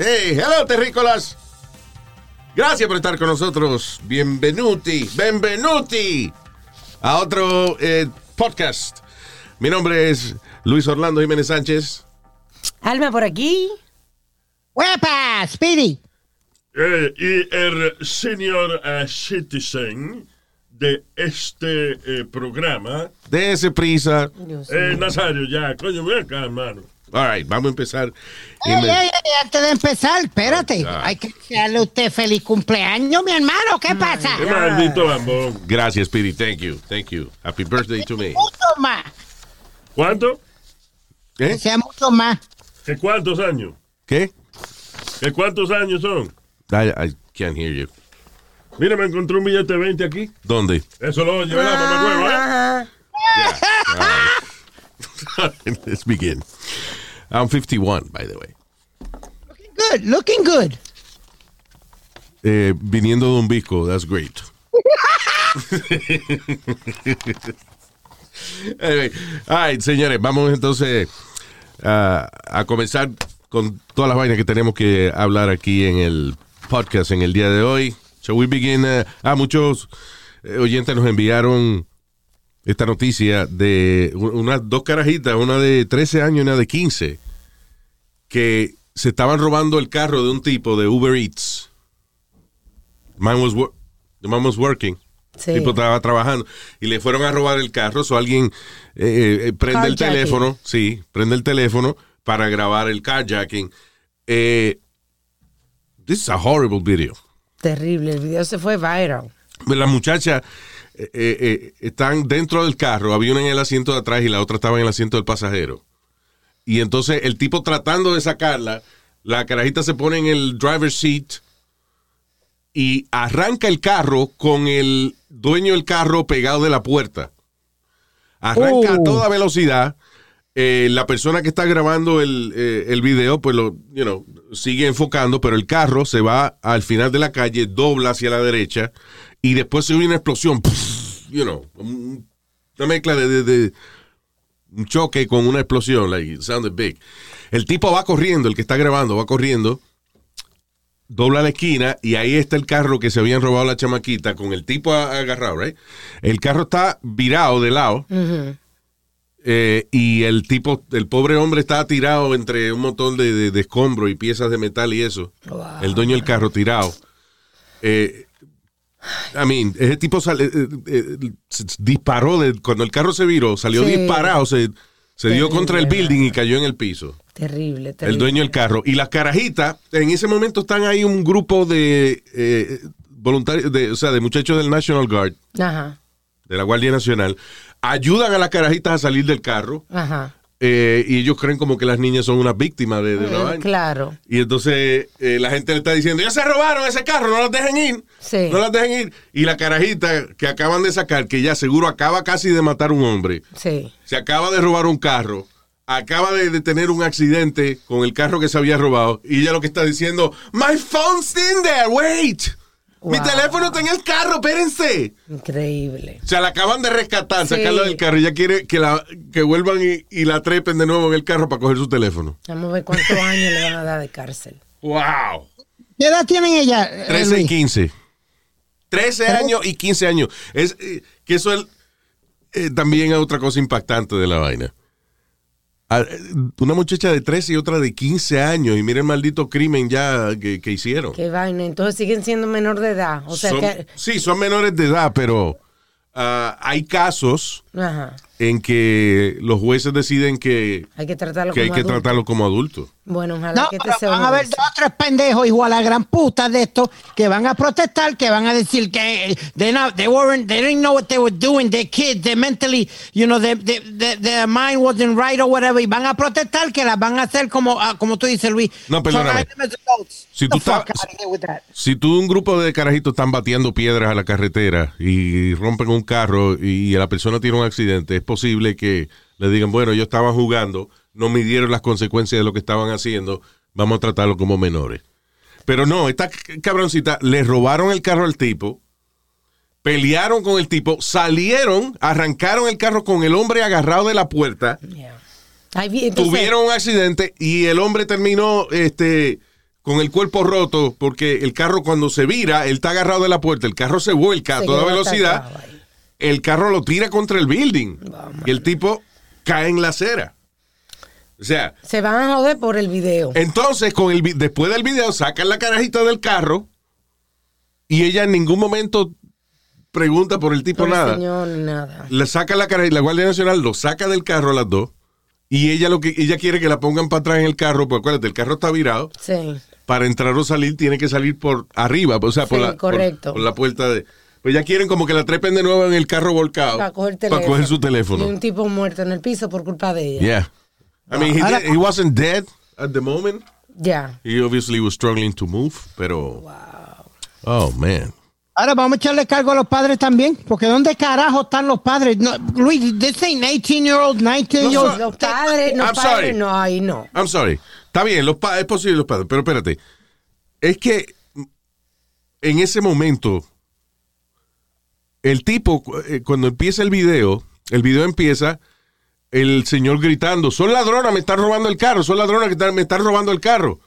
Hey, hello, terrícolas. Gracias por estar con nosotros. Bienvenuti, benvenuti a otro eh, podcast. Mi nombre es Luis Orlando Jiménez Sánchez. Alma por aquí. ¡Huepa! ¡Speedy! Eh, y el senior eh, citizen de este eh, programa, Dese prisa. Dios eh, mío. Nazario, ya, coño, ven acá, hermano. All right, vamos a empezar. Ey, Inme- ey, ey, antes de empezar, espérate. Ah. Hay que desearle a usted feliz cumpleaños, mi hermano. ¿Qué pasa? Qué maldito bambón. Gracias, Speedy. Thank you. Thank you. Happy birthday to me. Mucho más. ¿Cuánto? ¿Qué? Que sea mucho más. ¿Qué cuántos años? ¿Qué? ¿Qué cuántos años son? I, I can't hear you. Mira, me encontré un billete de 20 aquí. ¿Dónde? Eso lo oye, ¿verdad, mamá huevo, eh? Let's begin. I'm 51, by the way. Looking good, looking good. Eh, viniendo de un bisco, that's great. anyway, all right, señores, vamos entonces a, a comenzar con todas las vainas que tenemos que hablar aquí en el podcast en el día de hoy. Shall we begin? uh, ah, muchos eh, oyentes nos enviaron esta noticia de unas dos carajitas, una de 13 años y una de 15, que se estaban robando el carro de un tipo de Uber Eats. Man was, wor- the man was working. Sí. El tipo estaba trabajando y le fueron a robar el carro. So alguien eh, eh, prende el teléfono, sí, prende el teléfono para grabar el carjacking. Eh, this is a horrible video. Terrible, el video se fue viral. La muchacha eh, eh, eh, están dentro del carro, había una en el asiento de atrás y la otra estaba en el asiento del pasajero. Y entonces el tipo tratando de sacarla, la carajita se pone en el driver's seat y arranca el carro con el dueño del carro pegado de la puerta. Arranca a Oh. toda velocidad. Eh, la persona que está grabando el, eh, el video, pues lo, you know, sigue enfocando, pero el carro se va al final de la calle, dobla hacia la derecha y después se oye una explosión, you know, un- una mezcla de, de- un choque con una explosión, like it sounded big. El tipo va corriendo, el que está grabando va corriendo, dobla la esquina y ahí está el carro que se habían robado la chamaquita con el tipo agarrado, right? El carro está virado de lado. Eh, y el tipo, el pobre hombre estaba tirado entre un montón de, de, de escombros y piezas de metal y eso. El dueño del carro tirado. Eh, I mean, ese tipo sale- eh, eh, se- disparó de, cuando el carro se viró, salió Sí. disparado, se, se dio contra el building y cayó en el piso. Terrible, terrible. El dueño del carro. Y las carajitas, en ese momento están ahí un grupo de eh, voluntarios, de, o sea, de muchachos del National Guard, Ajá, de la Guardia Nacional, ayudan a las carajitas a salir del carro. ajá. eh, y ellos creen como que las niñas son unas víctimas de, de una Eh, vaina. claro. Y entonces eh, la gente le está diciendo, ya se robaron ese carro, no las dejen ir. Sí. No las dejen ir. Y la carajita que acaban de sacar, que ya seguro acaba casi de matar a un hombre, Sí. se acaba de robar un carro, acaba de, de tener un accidente con el carro que se había robado, y ella lo que está diciendo, My phone's in there, wait. Mi teléfono está en el carro, espérense. Increíble. O sea, la acaban de rescatar, Sí. sacarla del carro, y ella quiere que, la, que vuelvan y, y la trepen de nuevo en el carro para coger su teléfono. Vamos a ver cuántos años le van a dar de cárcel. ¡Wow! ¿Qué edad tienen ellas? eh, 13 y Luis? 15. 13 años y 15 años. Es eh, que eso es, eh, también es otra cosa impactante de la vaina. Ah, eh, Una muchacha de 13 y otra de 15 años. Y miren el maldito crimen ya que, que hicieron. Qué vaina. Entonces siguen siendo menor de edad. O sea Son- que. Sí, son menores de edad, pero ah, hay casos Ajá. En que los jueces deciden que, Hay que tratarlo que hay como que adulto. tratarlo como adulto. Bueno, ojalá No, que pero este sea van a haber dos o tres pendejos igual a gran puta de estos que van a protestar, que van a decir que eh, they not, they weren't, they didn't know what they were doing, their kids, they mentally, you know, their, their, mind wasn't right or whatever, y van a protestar que las van a hacer como, ah, como tú dices, Luis. No, perdóname. Si tú estás-. Si tú un grupo de carajitos están batiendo piedras a la carretera y rompen un carro y la persona tiene un accidente, posible que le digan, bueno, ellos estaban jugando, no midieron las consecuencias de lo que estaban haciendo, vamos a tratarlo como menores. Pero no, esta cabroncita, le robaron el carro al tipo, pelearon con el tipo, salieron, arrancaron el carro con el hombre agarrado de la puerta, Yeah. Entonces, tuvieron un accidente y el hombre terminó este con el cuerpo roto porque el carro cuando se vira, él está agarrado de la puerta, el carro se vuelca a toda velocidad. El carro lo tira contra el building y el tipo cae en la acera. O sea, Se van a joder por el video. entonces con el después del video sacan la carajita del carro y ella en ningún momento pregunta por el tipo Por el nada. señor, nada. Le saca la cara la Guardia Nacional lo saca del carro a las dos y ella lo que ella quiere que la pongan para atrás en el carro, porque acuérdate, el carro está virado, Sí. para entrar o salir tiene que salir por arriba, o sea, por, Sí, la, por- correcto. por la puerta de pues ya quieren como que la trepen de nuevo en el carro volcado Para coger, para teléfono. coger su Y teléfono. un tipo muerto en el piso por culpa de ella. Yeah. I mean, he, Ahora- did- he wasn't dead at the moment. Ya. He obviously was struggling to move, pero Oh, man. Ahora vamos a echarle cargo a los padres también, porque ¿dónde carajo están los padres? No, Luis, this ain't 18 year old, 19 year old. Los padres, los I'm padres, sorry. no, ahí no. I'm sorry. Está bien, los pa- es posible los padres, pero espérate. Es que en ese momento, el tipo, eh, cuando empieza el video, el video empieza el señor gritando, son ladronas, me están robando el carro, son ladronas que están- me están robando el carro.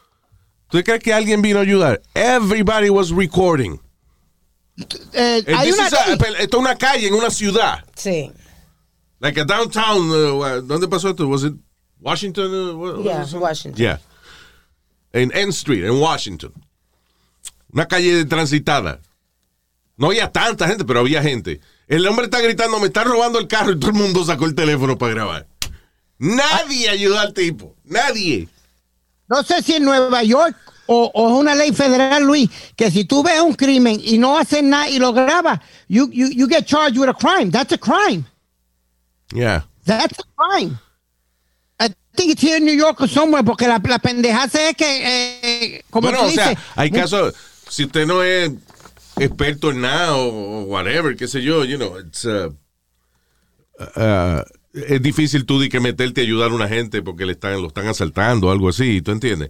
¿Tú crees que alguien vino a ayudar? Everybody was recording. Eh, Eh, hay una a- esto es una calle en una ciudad. Sí. Like a downtown. uh, ¿Dónde pasó esto? Was it Washington? uh, what Yeah, was it? Washington. Yeah. En N Street, en Washington. Una calle transitada. No había tanta gente, pero había gente. El hombre está gritando, me están robando el carro y todo el mundo sacó el teléfono para grabar. Nadie ayudó al tipo. Nadie. No sé si en Nueva York o, o es una ley federal, Luis, que si tú ves un crimen y no haces nada y lo grabas, you, you, you get charged with a crime. That's a crime. Yeah. That's a crime. I think it's here in New York or somewhere, porque la, la pendejaza es que, eh, como bueno, tú o sea, hay casos, si usted no es experto en nada o, whatever, qué sé yo, you know, it's, uh, uh, es difícil tú de que meterte a ayudar a una gente porque le están, lo están asaltando o algo así, ¿tú entiendes?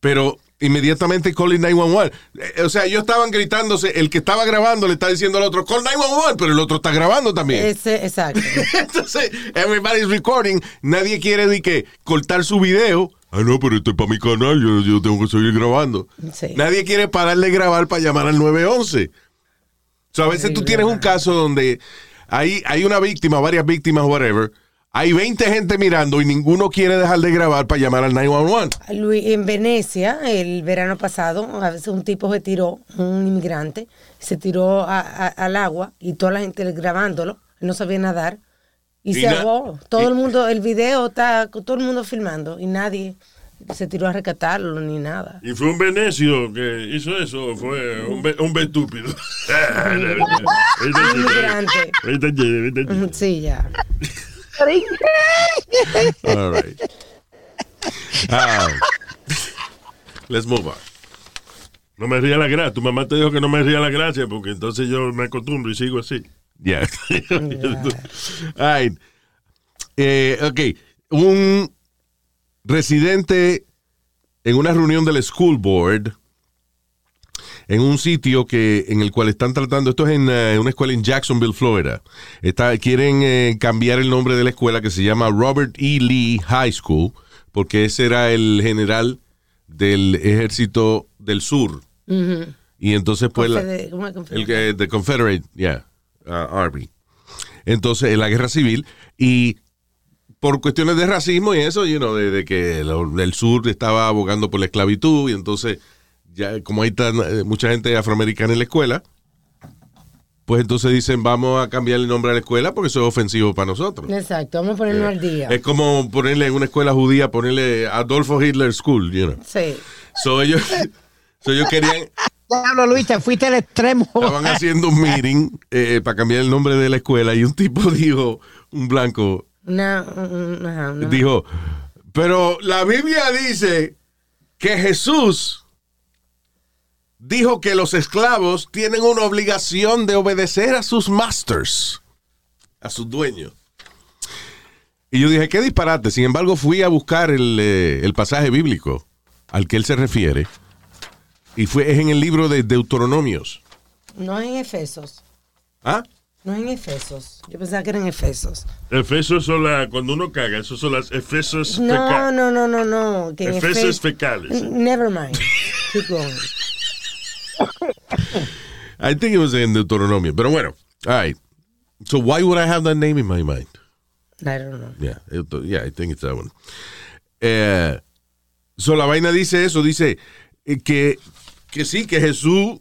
Pero inmediatamente calling 911. Eh, O sea, ellos estaban gritándose, el que estaba grabando le está diciendo al otro, call 911, pero el otro está grabando también. Ese, exacto. Entonces, everybody's recording. Nadie quiere de que cortar su video. Ah, no, pero esto es para mi canal. Yo, yo tengo que seguir grabando. Sí. Nadie quiere parar de grabar para llamar al 911. O sea, a veces tú tienes un caso donde hay, hay una víctima, varias víctimas, whatever. Hay 20 gente mirando y ninguno quiere dejar de grabar para llamar al 911. Luis, en Venecia, el verano pasado, a veces un tipo se tiró, un inmigrante, se tiró a- a- al agua y toda la gente grabándolo, no sabía nadar y, Y se ahogó. Todo y- el mundo, el video está todo el mundo filmando y nadie se tiró a rescatarlo ni nada. Y fue un venecio que hizo eso, fue un, ve- un estúpido. Sí, ya. All right. Ah, let's move on. No me ría la gracia. Tu mamá te dijo que no me ría la gracia porque entonces yo me acostumbro y sigo así. Yeah. All right. Eh, ok. Un residente en una reunión del school board en un sitio que en el cual están tratando, esto es en eh, una escuela en Jacksonville, Florida. Está, quieren eh, cambiar el nombre de la escuela que se llama Robert E. Lee High School, porque ese era el general del ejército del sur. Y entonces pues la- Confede- ¿cómo es confede- el que the Confederate, yeah, uh, Army. Entonces, en la guerra civil y por cuestiones de racismo y eso, you know, de, de que lo- el sur estaba abogando por la esclavitud y entonces ya como hay tan, eh, mucha gente afroamericana en la escuela, pues entonces dicen, vamos a cambiar el nombre a la escuela porque eso es ofensivo para nosotros. Exacto, vamos a ponernos al día. Es como ponerle en una escuela judía, ponerle Adolfo Hitler School, you know. Sí. So ellos, so ellos querían, Diablo, Luis, te fuiste al extremo. estaban haciendo un meeting eh, para cambiar el nombre de la escuela y un tipo dijo, un blanco, un- ajá, una- dijo, pero la Biblia dice que Jesús dijo que los esclavos tienen una obligación de obedecer a sus masters, a sus dueños. Y yo dije, qué disparate. Sin embargo, fui a buscar el, eh, el pasaje bíblico al que él se refiere. Y fue, es en el libro de Deuteronomios. No es en Efesos. ¿Ah? No es en Efesos. Yo pensaba que era en Efesos. Efesos son las, cuando uno caga, esos son las efesos No, fecales. no, no, no, no. Que Efesos Efe- fecales. Never mind. Keep going. I think it was in Deuteronomio. Pero bueno, all right. So why would I have that name in my mind? I don't know. Yeah, it- yeah, I think it's that one. Eh, so la vaina dice eso, dice eh, que, que sí, que Jesús,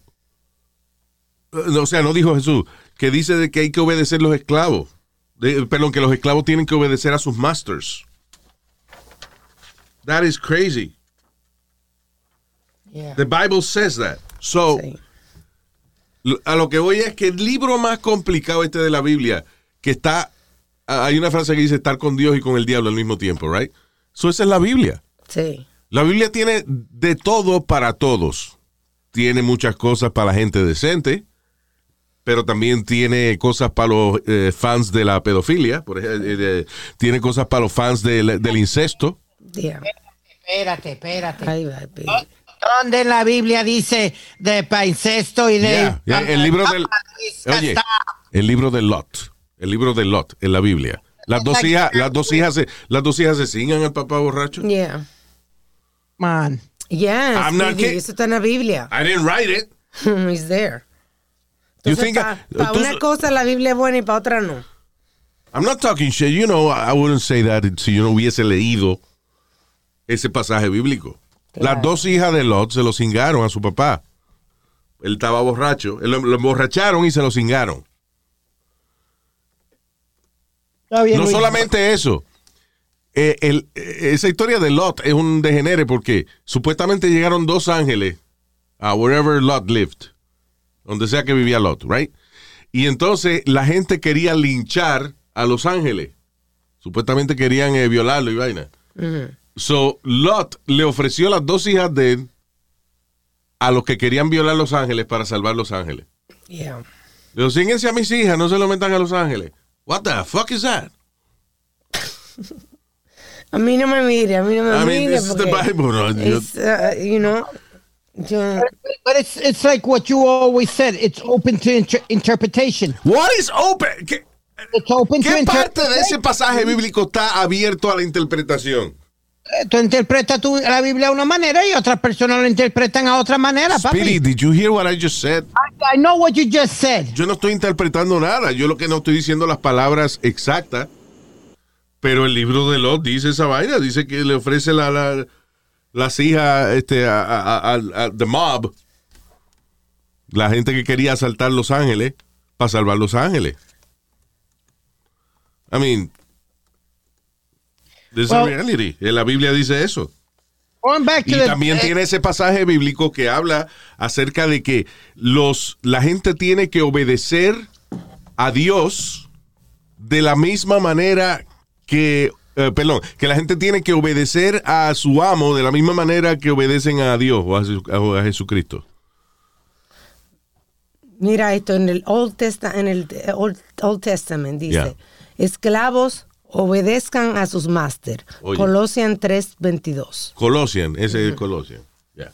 eh, o sea, no dijo Jesús, que dice de que hay que obedecer los esclavos. De- perdón, que los esclavos tienen que obedecer a sus masters. That is crazy. Yeah. The Bible says that. So, Sí. a lo que voy es que el libro más complicado este de la Biblia, que está, hay una frase que dice estar con Dios y con el diablo al mismo tiempo, right? So esa es la Biblia. Sí. La Biblia tiene de todo para todos. Tiene muchas cosas para la gente decente, pero también tiene cosas para los eh, fans de la pedofilia, por ejemplo, eh, tiene cosas para los fans del, del incesto. Yeah. Espérate, espérate. Baby. ¿Dónde en la Biblia dice de pa' incesto y de... Yeah, yeah, el libro del Oye, el libro de Lot, el libro de Lot en la Biblia. Las dos hijas, las dos hijas se, las dos hijas se cingan al papá borracho. Yeah. Man. Yes, I'm not kidding. eso está en la Biblia. I didn't write it. It's there. You Entonces, think para I- una cosa la Biblia es buena y para otra no. I'm not talking shit. You know, I wouldn't say that si yo no hubiese leído ese pasaje bíblico. Las dos hijas de Lot se lo cingaron a su papá. Él estaba borracho. Él Lo, lo emborracharon y se lo cingaron. No solamente eso. Eh, el- eh, esa historia de Lot es un degenere porque supuestamente llegaron dos ángeles a wherever Lot lived, donde sea que vivía Lot, right? Y entonces la gente quería linchar a los ángeles. Supuestamente querían eh, violarlo y vaina. So Lot le ofreció las dos hijas de él a los que querían violar los ángeles para salvar los ángeles. Yeah. Le "Cínguense a mis hijas, no se lo metan a los ángeles. What the fuck is that? A mí no me mire, a mí no me I mean, mire. this is the porque Bible, no? Yo- it's, uh, you know, yo, But it's, it's like what you always said. It's open to inter- interpretation. What is open? ¿Qué, It's open to qué parte de ese interpretation. pasaje bíblico está abierto a la interpretación? Tú interpretas tú la Biblia de una manera y otras personas lo interpretan a otra manera, papi. Speedy, did you hear what I just said? I, I know what you just said. Yo no estoy interpretando nada. Yo lo que no estoy diciendo las palabras exactas. Pero el libro de Lot dice esa vaina. Dice que le ofrece la, la- las hijas este, a, a- a- the mob. La gente que quería asaltar Los Ángeles para salvar Los Ángeles. I mean, this is Well- reality. En la Biblia dice eso. Going back to Y the, también eh, tiene ese pasaje bíblico que habla acerca de que los, la gente tiene que obedecer a Dios de la misma manera que, eh, perdón, que la gente tiene que obedecer a su amo de la misma manera que obedecen a Dios o a, o a Jesucristo. mira esto en el Old, Testa- en el eh, Old, Old Testament dice, Yeah. esclavos obedezcan a sus máster. Oye. Colossian 3:22. Colossian, ese es Colossian. Ya.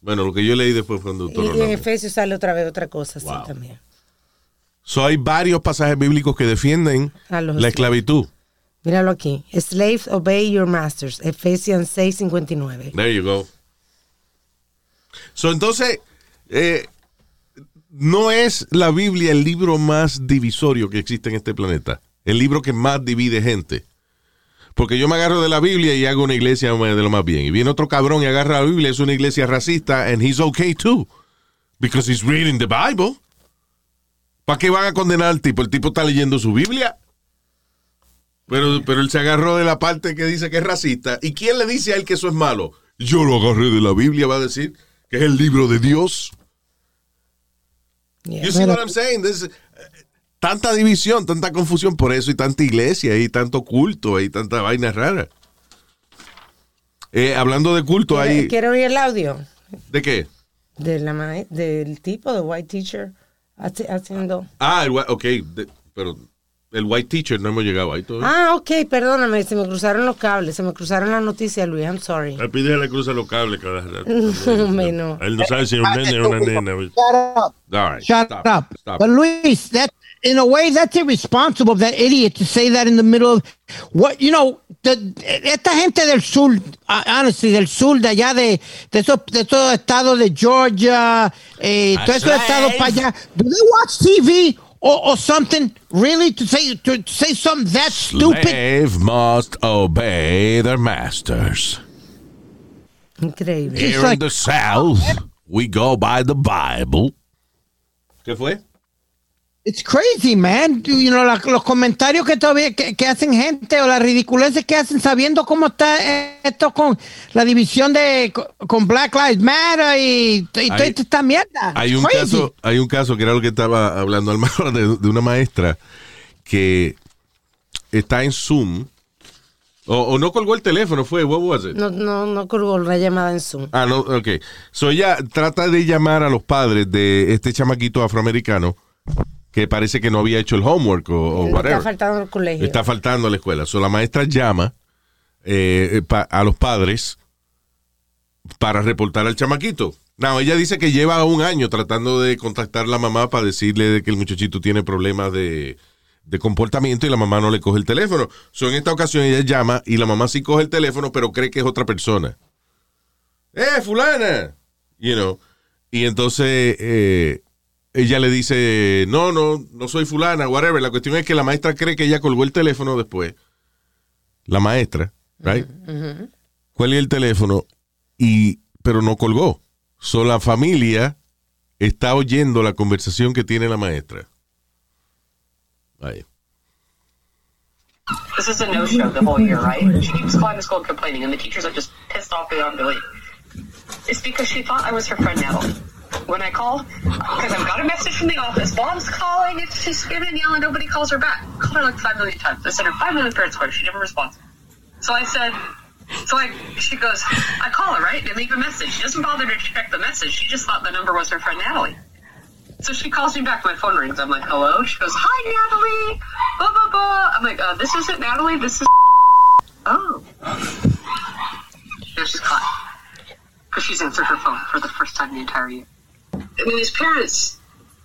Bueno, lo que yo leí después fue en Y, y en Deuteronomio. Efesios sale otra vez otra cosa así Wow. también. So, hay varios pasajes bíblicos que defienden la esclavos. esclavitud. Míralo aquí. Slaves obey your masters. Ephesians 6:59. There you go. So, entonces, eh, no es la Biblia el libro más divisorio que existe en este planeta. El libro que más divide gente. Porque yo me agarro de la Biblia y hago una iglesia de lo más bien. Y viene otro cabrón y agarra la Biblia, es una iglesia racista, and he's okay too. Because he's reading the Bible. ¿Para qué van a condenar al tipo? El tipo está leyendo su Biblia. Pero, pero él se agarró de la parte que dice que es racista. ¿Y quién le dice a él que eso es malo? Yo lo agarré de la Biblia, va a decir que es el libro de Dios. Yeah. You see what I'm saying? This- eh, tanta división, tanta confusión por eso y tanta iglesia y tanto culto y tanta vaina rara. Eh, hablando de culto, ahí. ¿Quiere oír el audio? ¿De qué? De la del tipo, de white teacher, haci- haciendo... Ah, el, ok, de- pero el white teacher no hemos llegado ahí todavía. Ah, ok, perdóname, se me cruzaron los cables, se me cruzaron las noticias, Luis, I'm sorry. A Pide le cruza los cables cada rato. Hombre, no. Él no sabe si es un nene o una nena. Shut up. All right, Shut stop, up. stop. But Luis, that in a way that's irresponsible of that idiot to say that in the middle of what you know. The, esta gente del sur, uh, honestly, del sur de allá de de esos de esos estados de Georgia, eh, todos esos estados para allá. Do they watch TV or, or something? Really to say to say something that stupid? Slave must obey their masters. Increíble. Here in like- the South, we go by the Bible. ¿Qué fue? It's crazy, man. You know, la- los comentarios que todavía que, que hacen gente o las ridiculeces que hacen sabiendo cómo está esto con la división de co- con Black Lives Matter y, y toda Hay- esta mierda. Hay un crazy. caso, hay un caso que era lo que estaba hablando Almagro de, de una maestra que está en Zoom o, o no colgó el teléfono, fue, what was it? No, no, no colgó la llamada en Zoom. Ah, no, ok. So ella trata de llamar a los padres de este chamaquito afroamericano que parece que no había hecho el homework o, whatever. Está faltando el colegio. Está faltando a la escuela. So, la maestra llama eh, pa- a los padres para reportar al chamaquito. No, ella dice que lleva un año tratando de contactar a la mamá para decirle de que el muchachito tiene problemas de, de comportamiento y la mamá no le coge el teléfono. So, en esta ocasión ella llama y la mamá sí coge el teléfono, pero cree que es otra persona. ¡Eh, fulana! You know. Y entonces eh, ella le dice, no, no, no soy fulana, whatever. La cuestión es que la maestra cree que ella colgó el teléfono después. La maestra, right? Cuelga el teléfono y, pero no colgó. So la familia está oyendo la conversación que tiene la maestra. Ahí. This is a no-show the whole year, right? She keeps calling the school and complaining, and the teachers are just pissed off beyond belief. It's because she thought I was her friend Natalie. When I called, because I've got a message from the office, mom's calling, it's she's screaming and yelling, nobody calls her back. I called her like five million times. I sent her five million parents square. She never responds. So I said, so I, she goes, I call her, right? And leave a message. She doesn't bother to check the message. She just thought the number was her friend Natalie. So she calls me back. My phone rings. I'm like, hello? She goes, hi, Natalie. Blah, blah, blah. I'm like, uh, this isn't Natalie. This is. Oh. Now she's caught. Because she's answered her phone for the first time the entire year. I mean, these parents,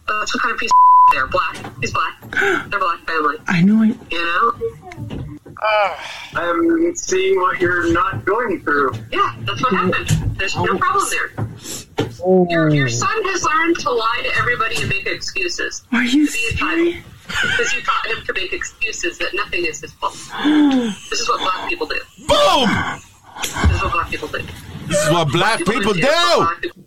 uh, that's what kind of piece of they're black. He's black. They're black family. I know I... You know? I'm seeing what you're not going through. Yeah, that's what happened. There's no problem there. Your, your son has learned to lie to everybody and make excuses. Are you to be serious? Because you taught him to make excuses that nothing is his fault. this is what black people do. Boom! This is what black people do. This is what black people This is do.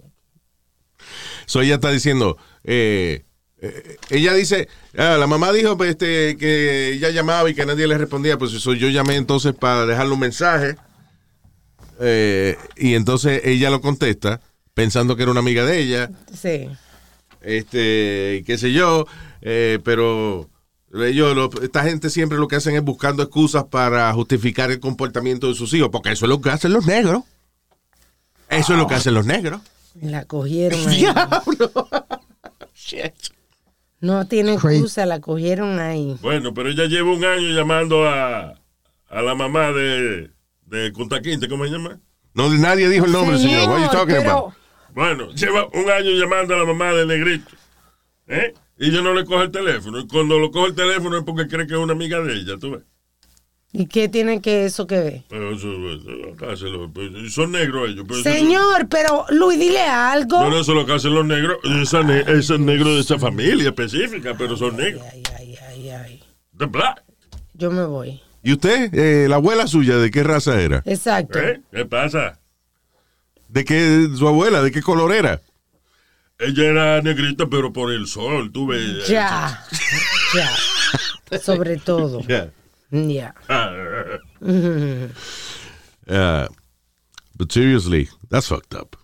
So ella está diciendo, eh, eh, ella dice, ah, la mamá dijo pues, este, que ella llamaba y que nadie le respondía, pues eso yo llamé entonces para dejarle un mensaje eh, y entonces ella lo contesta pensando que era una amiga de ella, Sí. este, qué sé yo, pero ellos, lo- esta gente siempre lo que hacen es buscando excusas para justificar el comportamiento de sus hijos, porque eso es lo que hacen los negros. Eso es lo que hacen los negros. La cogieron ahí. No tiene excusa, la cogieron ahí. Bueno, pero ella lleva un año llamando a, a la mamá de, de Kunta Quinte, ¿cómo se llama? No, nadie dijo el nombre, señor. What are you talking pero- about? Bueno, lleva un año llamando a la mamá de Negrito. ¿Eh? Y ella no le coge el teléfono. Y cuando lo coge el teléfono es porque cree que es una amiga de ella, ¿tú ves? ¿Y qué tiene que eso que ver? Pero eso, eso, acá se lo- son negros ellos. pero eso- Señor, pero Luis, dile algo. No, no, eso es lo que hacen los negros. Esa ne- Esos negros de esa familia específica, pero son negros. Ay, ay, ay, ay. De black. Yo me voy. ¿Y usted, eh, la abuela suya, de qué raza era? Exacto. ¿Eh? ¿Qué pasa? ¿De qué, su abuela, de qué color era? Ella era negrita, pero por el sol, tú ves. Ya, ya. Sobre todo. Yeah. Ya. Ah, Uh, but seriously, that's fucked up.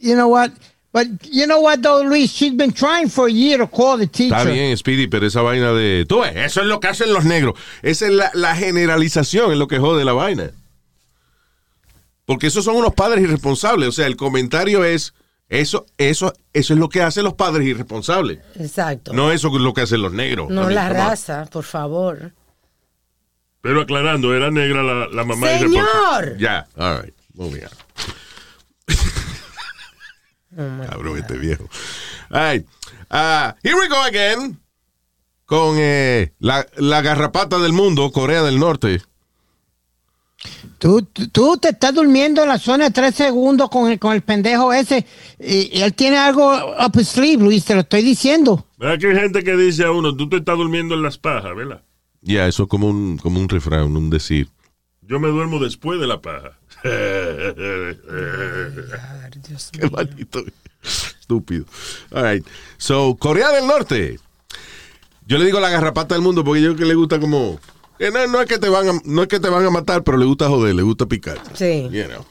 You know what? But you know what, though, Luis? She's been trying for a year to call the teacher. Está bien, Speedy, pero esa vaina de. Tú ves, eso es lo que hacen los negros. Esa es la, la generalización, es lo que jode la vaina. Porque esos son unos padres irresponsables. O sea, el comentario es. Eso, eso, eso es lo que hacen los padres irresponsables. Exacto. No eso es lo que hacen los negros. No la raza, por favor. Pero aclarando, era negra la, la mamá. irresponsable. Señor. Ya, all right, moving on. Cabrón, este viejo. All right. Ah, here we go again. Con eh, la, la garrapata del mundo, Corea del Norte. Tú, tú- tú te estás durmiendo en la zona de tres segundos con el, con el pendejo ese. Y, y él tiene algo up his sleeve, Luis, te lo estoy diciendo. ¿Verdad que hay gente que dice a uno, tú te estás durmiendo en las pajas, ¿verdad? Ya, eso es como un, como un refrán, un decir. Yo me duermo después de la paja. Qué maldito. Estúpido. All right. So, Corea del Norte. Yo le digo la garrapata del mundo porque yo creo que le gusta como. que no, no es que te van a, no es que te van a matar, pero le gusta joder, le gusta picar. Sí. You know.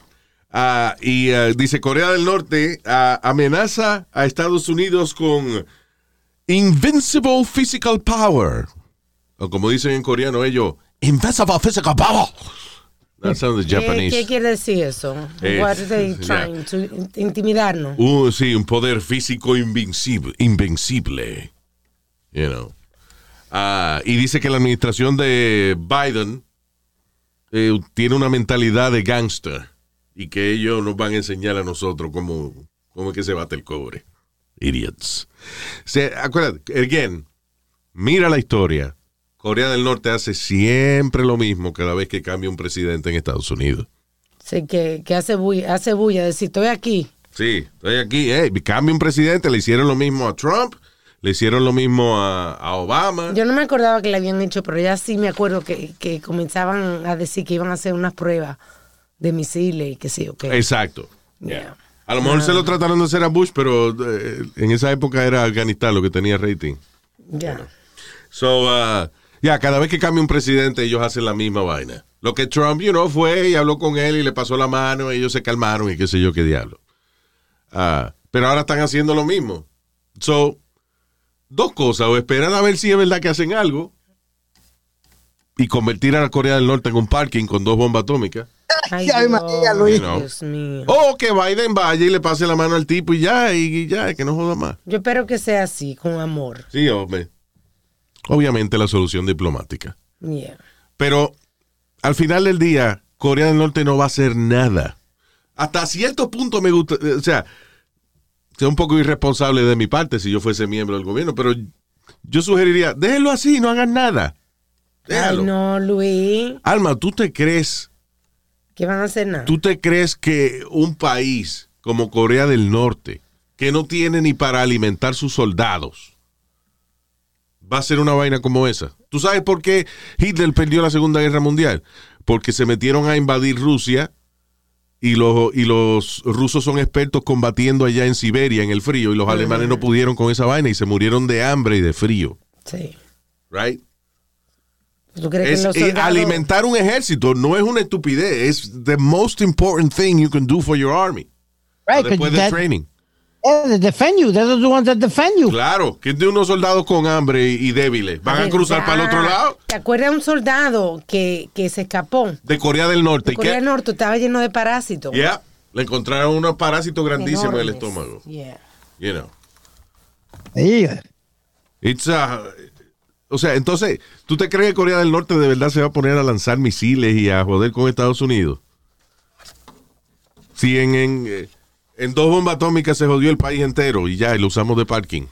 Ah, y ah, dice Corea del Norte ah, amenaza a Estados Unidos con invincible physical power. O como dicen en coreano ellos, invincible physical power. That sounds ¿Qué, Japanese. qué quiere decir eso? Eh, What are they trying to in- intimidarnos? Uh, sí, un poder físico invencible. invencible. You know. Ah, y dice que la administración de Biden eh, tiene una mentalidad de gangster y que ellos nos van a enseñar a nosotros cómo, cómo es que se bate el cobre. Idiots. Se, acuérdate, again, mira la historia. Corea del Norte hace siempre lo mismo cada vez que cambia un presidente en Estados Unidos. Sí, que, que hace bulla, hace bulla, decir, estoy aquí. Sí, estoy aquí. Eh, cambia un presidente, le hicieron lo mismo a Trump, le hicieron lo mismo a, a Obama. Yo no me acordaba que le habían hecho, pero ya sí me acuerdo que, que comenzaban a decir que iban a hacer unas pruebas de misiles y que sí, ok. Exacto. Yeah. A lo mejor se lo trataron de hacer a Bush, pero eh, en esa época era Afganistán lo que tenía rating. Ya. So, uh, ya, cada vez que cambia un presidente, ellos hacen la misma vaina. Lo que Trump, you know, fue y habló con él y le pasó la mano, ellos se calmaron y qué sé yo qué diablo. Ah, pero ahora están haciendo lo mismo. So, dos cosas, o esperar a ver si es verdad que hacen algo y convertir a la Corea del Norte en un parking con dos bombas atómicas. Ay, Ay, María, Luis. Dios mío. O que Biden vaya y le pase la mano al tipo y ya, y ya, que no joda más. Yo espero que sea así, con amor. Sí, hombre. Obviamente la solución diplomática. Yeah. Pero al final del día, Corea del Norte no va a hacer nada. Hasta cierto punto me gusta, eh, o sea, sea un poco irresponsable de mi parte si yo fuese miembro del gobierno, pero yo sugeriría, déjenlo así, no hagan nada. Déjalo. Ay, no, Luis. Alma, ¿tú te crees, Que van a hacer nada. tú te crees que un país como Corea del Norte, que no tiene ni para alimentar sus soldados, va a ser una vaina como esa? ¿Tú sabes por qué Hitler perdió la Segunda Guerra Mundial? Porque se metieron a invadir Rusia y los, y los rusos son expertos combatiendo allá en Siberia, en el frío, y los alemanes no pudieron con esa vaina y se murieron de hambre y de frío. Sí. Right? ¿Tú crees Es, que los eh, soldados... alimentar un ejército no es una estupidez, es the most important thing you can do for your army. Right, Después del that- training. Yeah, they defend you. They're the ones that defend you. Claro, que de unos soldados con hambre y, y débiles van a cruzar para el otro lado ¿Te acuerdas de un soldado que, que se escapó? de Corea del Norte. De Corea del Norte estaba lleno de parásitos. Yeah, le encontraron unos parásitos grandísimos en el estómago. Yeah. You know. Yeah. It's a- o sea, entonces, ¿tú te crees que Corea del Norte de verdad se va a poner a lanzar misiles y a joder con Estados Unidos? Si en, en, eh, en dos bombas atómicas se jodió el país entero y ya, y lo usamos de parking.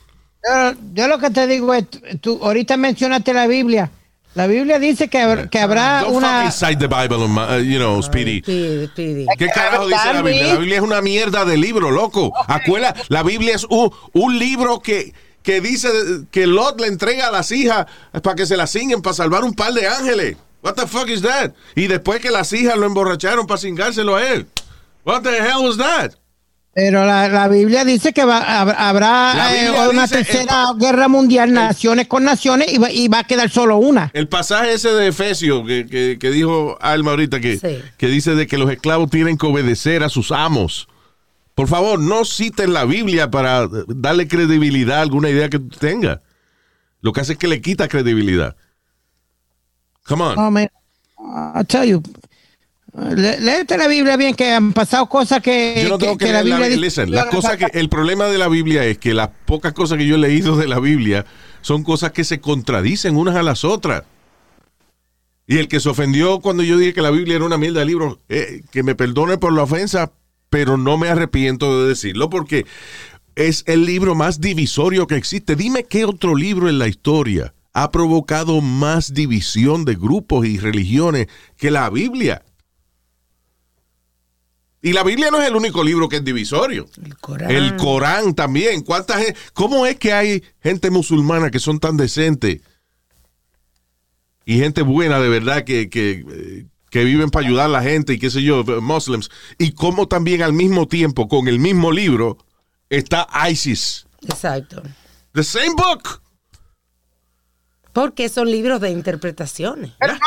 Yo, yo lo que te digo es, tú ahorita mencionaste la Biblia. La Biblia dice que, que habrá Don't una... cite the Bible, on my- uh, you know, Speedy. ¿Qué carajo dice la Biblia? La Biblia es una mierda de libro, loco. Acuerda, la Biblia es un, un libro que, que dice que Lot le entrega a las hijas para que se las cingen para salvar un par de ángeles. What the fuck is that? Y después que las hijas lo emborracharon para cingárselo a él. What the hell was that? Pero la, la Biblia dice que va, habrá eh, una dice, tercera guerra mundial, naciones con naciones, y va, y va a quedar solo una. El pasaje ese de Efesios que, que- que dijo Alma ahorita, que, Sí. que dice de que los esclavos tienen que obedecer a sus amos. Por favor, no citen la Biblia para darle credibilidad a alguna idea que tú tengas. Lo que hace es que le quita credibilidad. Come on. No, man, I tell you. Le- Léete la Biblia bien, que han pasado cosas que, Yo no tengo que, que la leer la Biblia Listen, las cosas que, el problema de la Biblia es que las pocas cosas que yo he leído de la Biblia son cosas que se contradicen unas a las otras. Y el que se ofendió cuando yo dije que la Biblia era una mierda de libros, eh, que me perdone por la ofensa, pero no me arrepiento de decirlo porque es el libro más divisorio que existe. Dime qué otro libro en la historia ha provocado más división de grupos y religiones que la Biblia. Y la Biblia no es el único libro que es divisorio. El Corán. El Corán también. ¿Cuánta ¿Cómo es que hay gente musulmana que son tan decentes? Y gente buena de verdad que, que, eh, que viven para ayudar a la gente y qué sé yo, muslims. Y cómo también al mismo tiempo, con el mismo libro, está ISIS. Exacto. The same book. Porque son libros de interpretaciones. Pero no,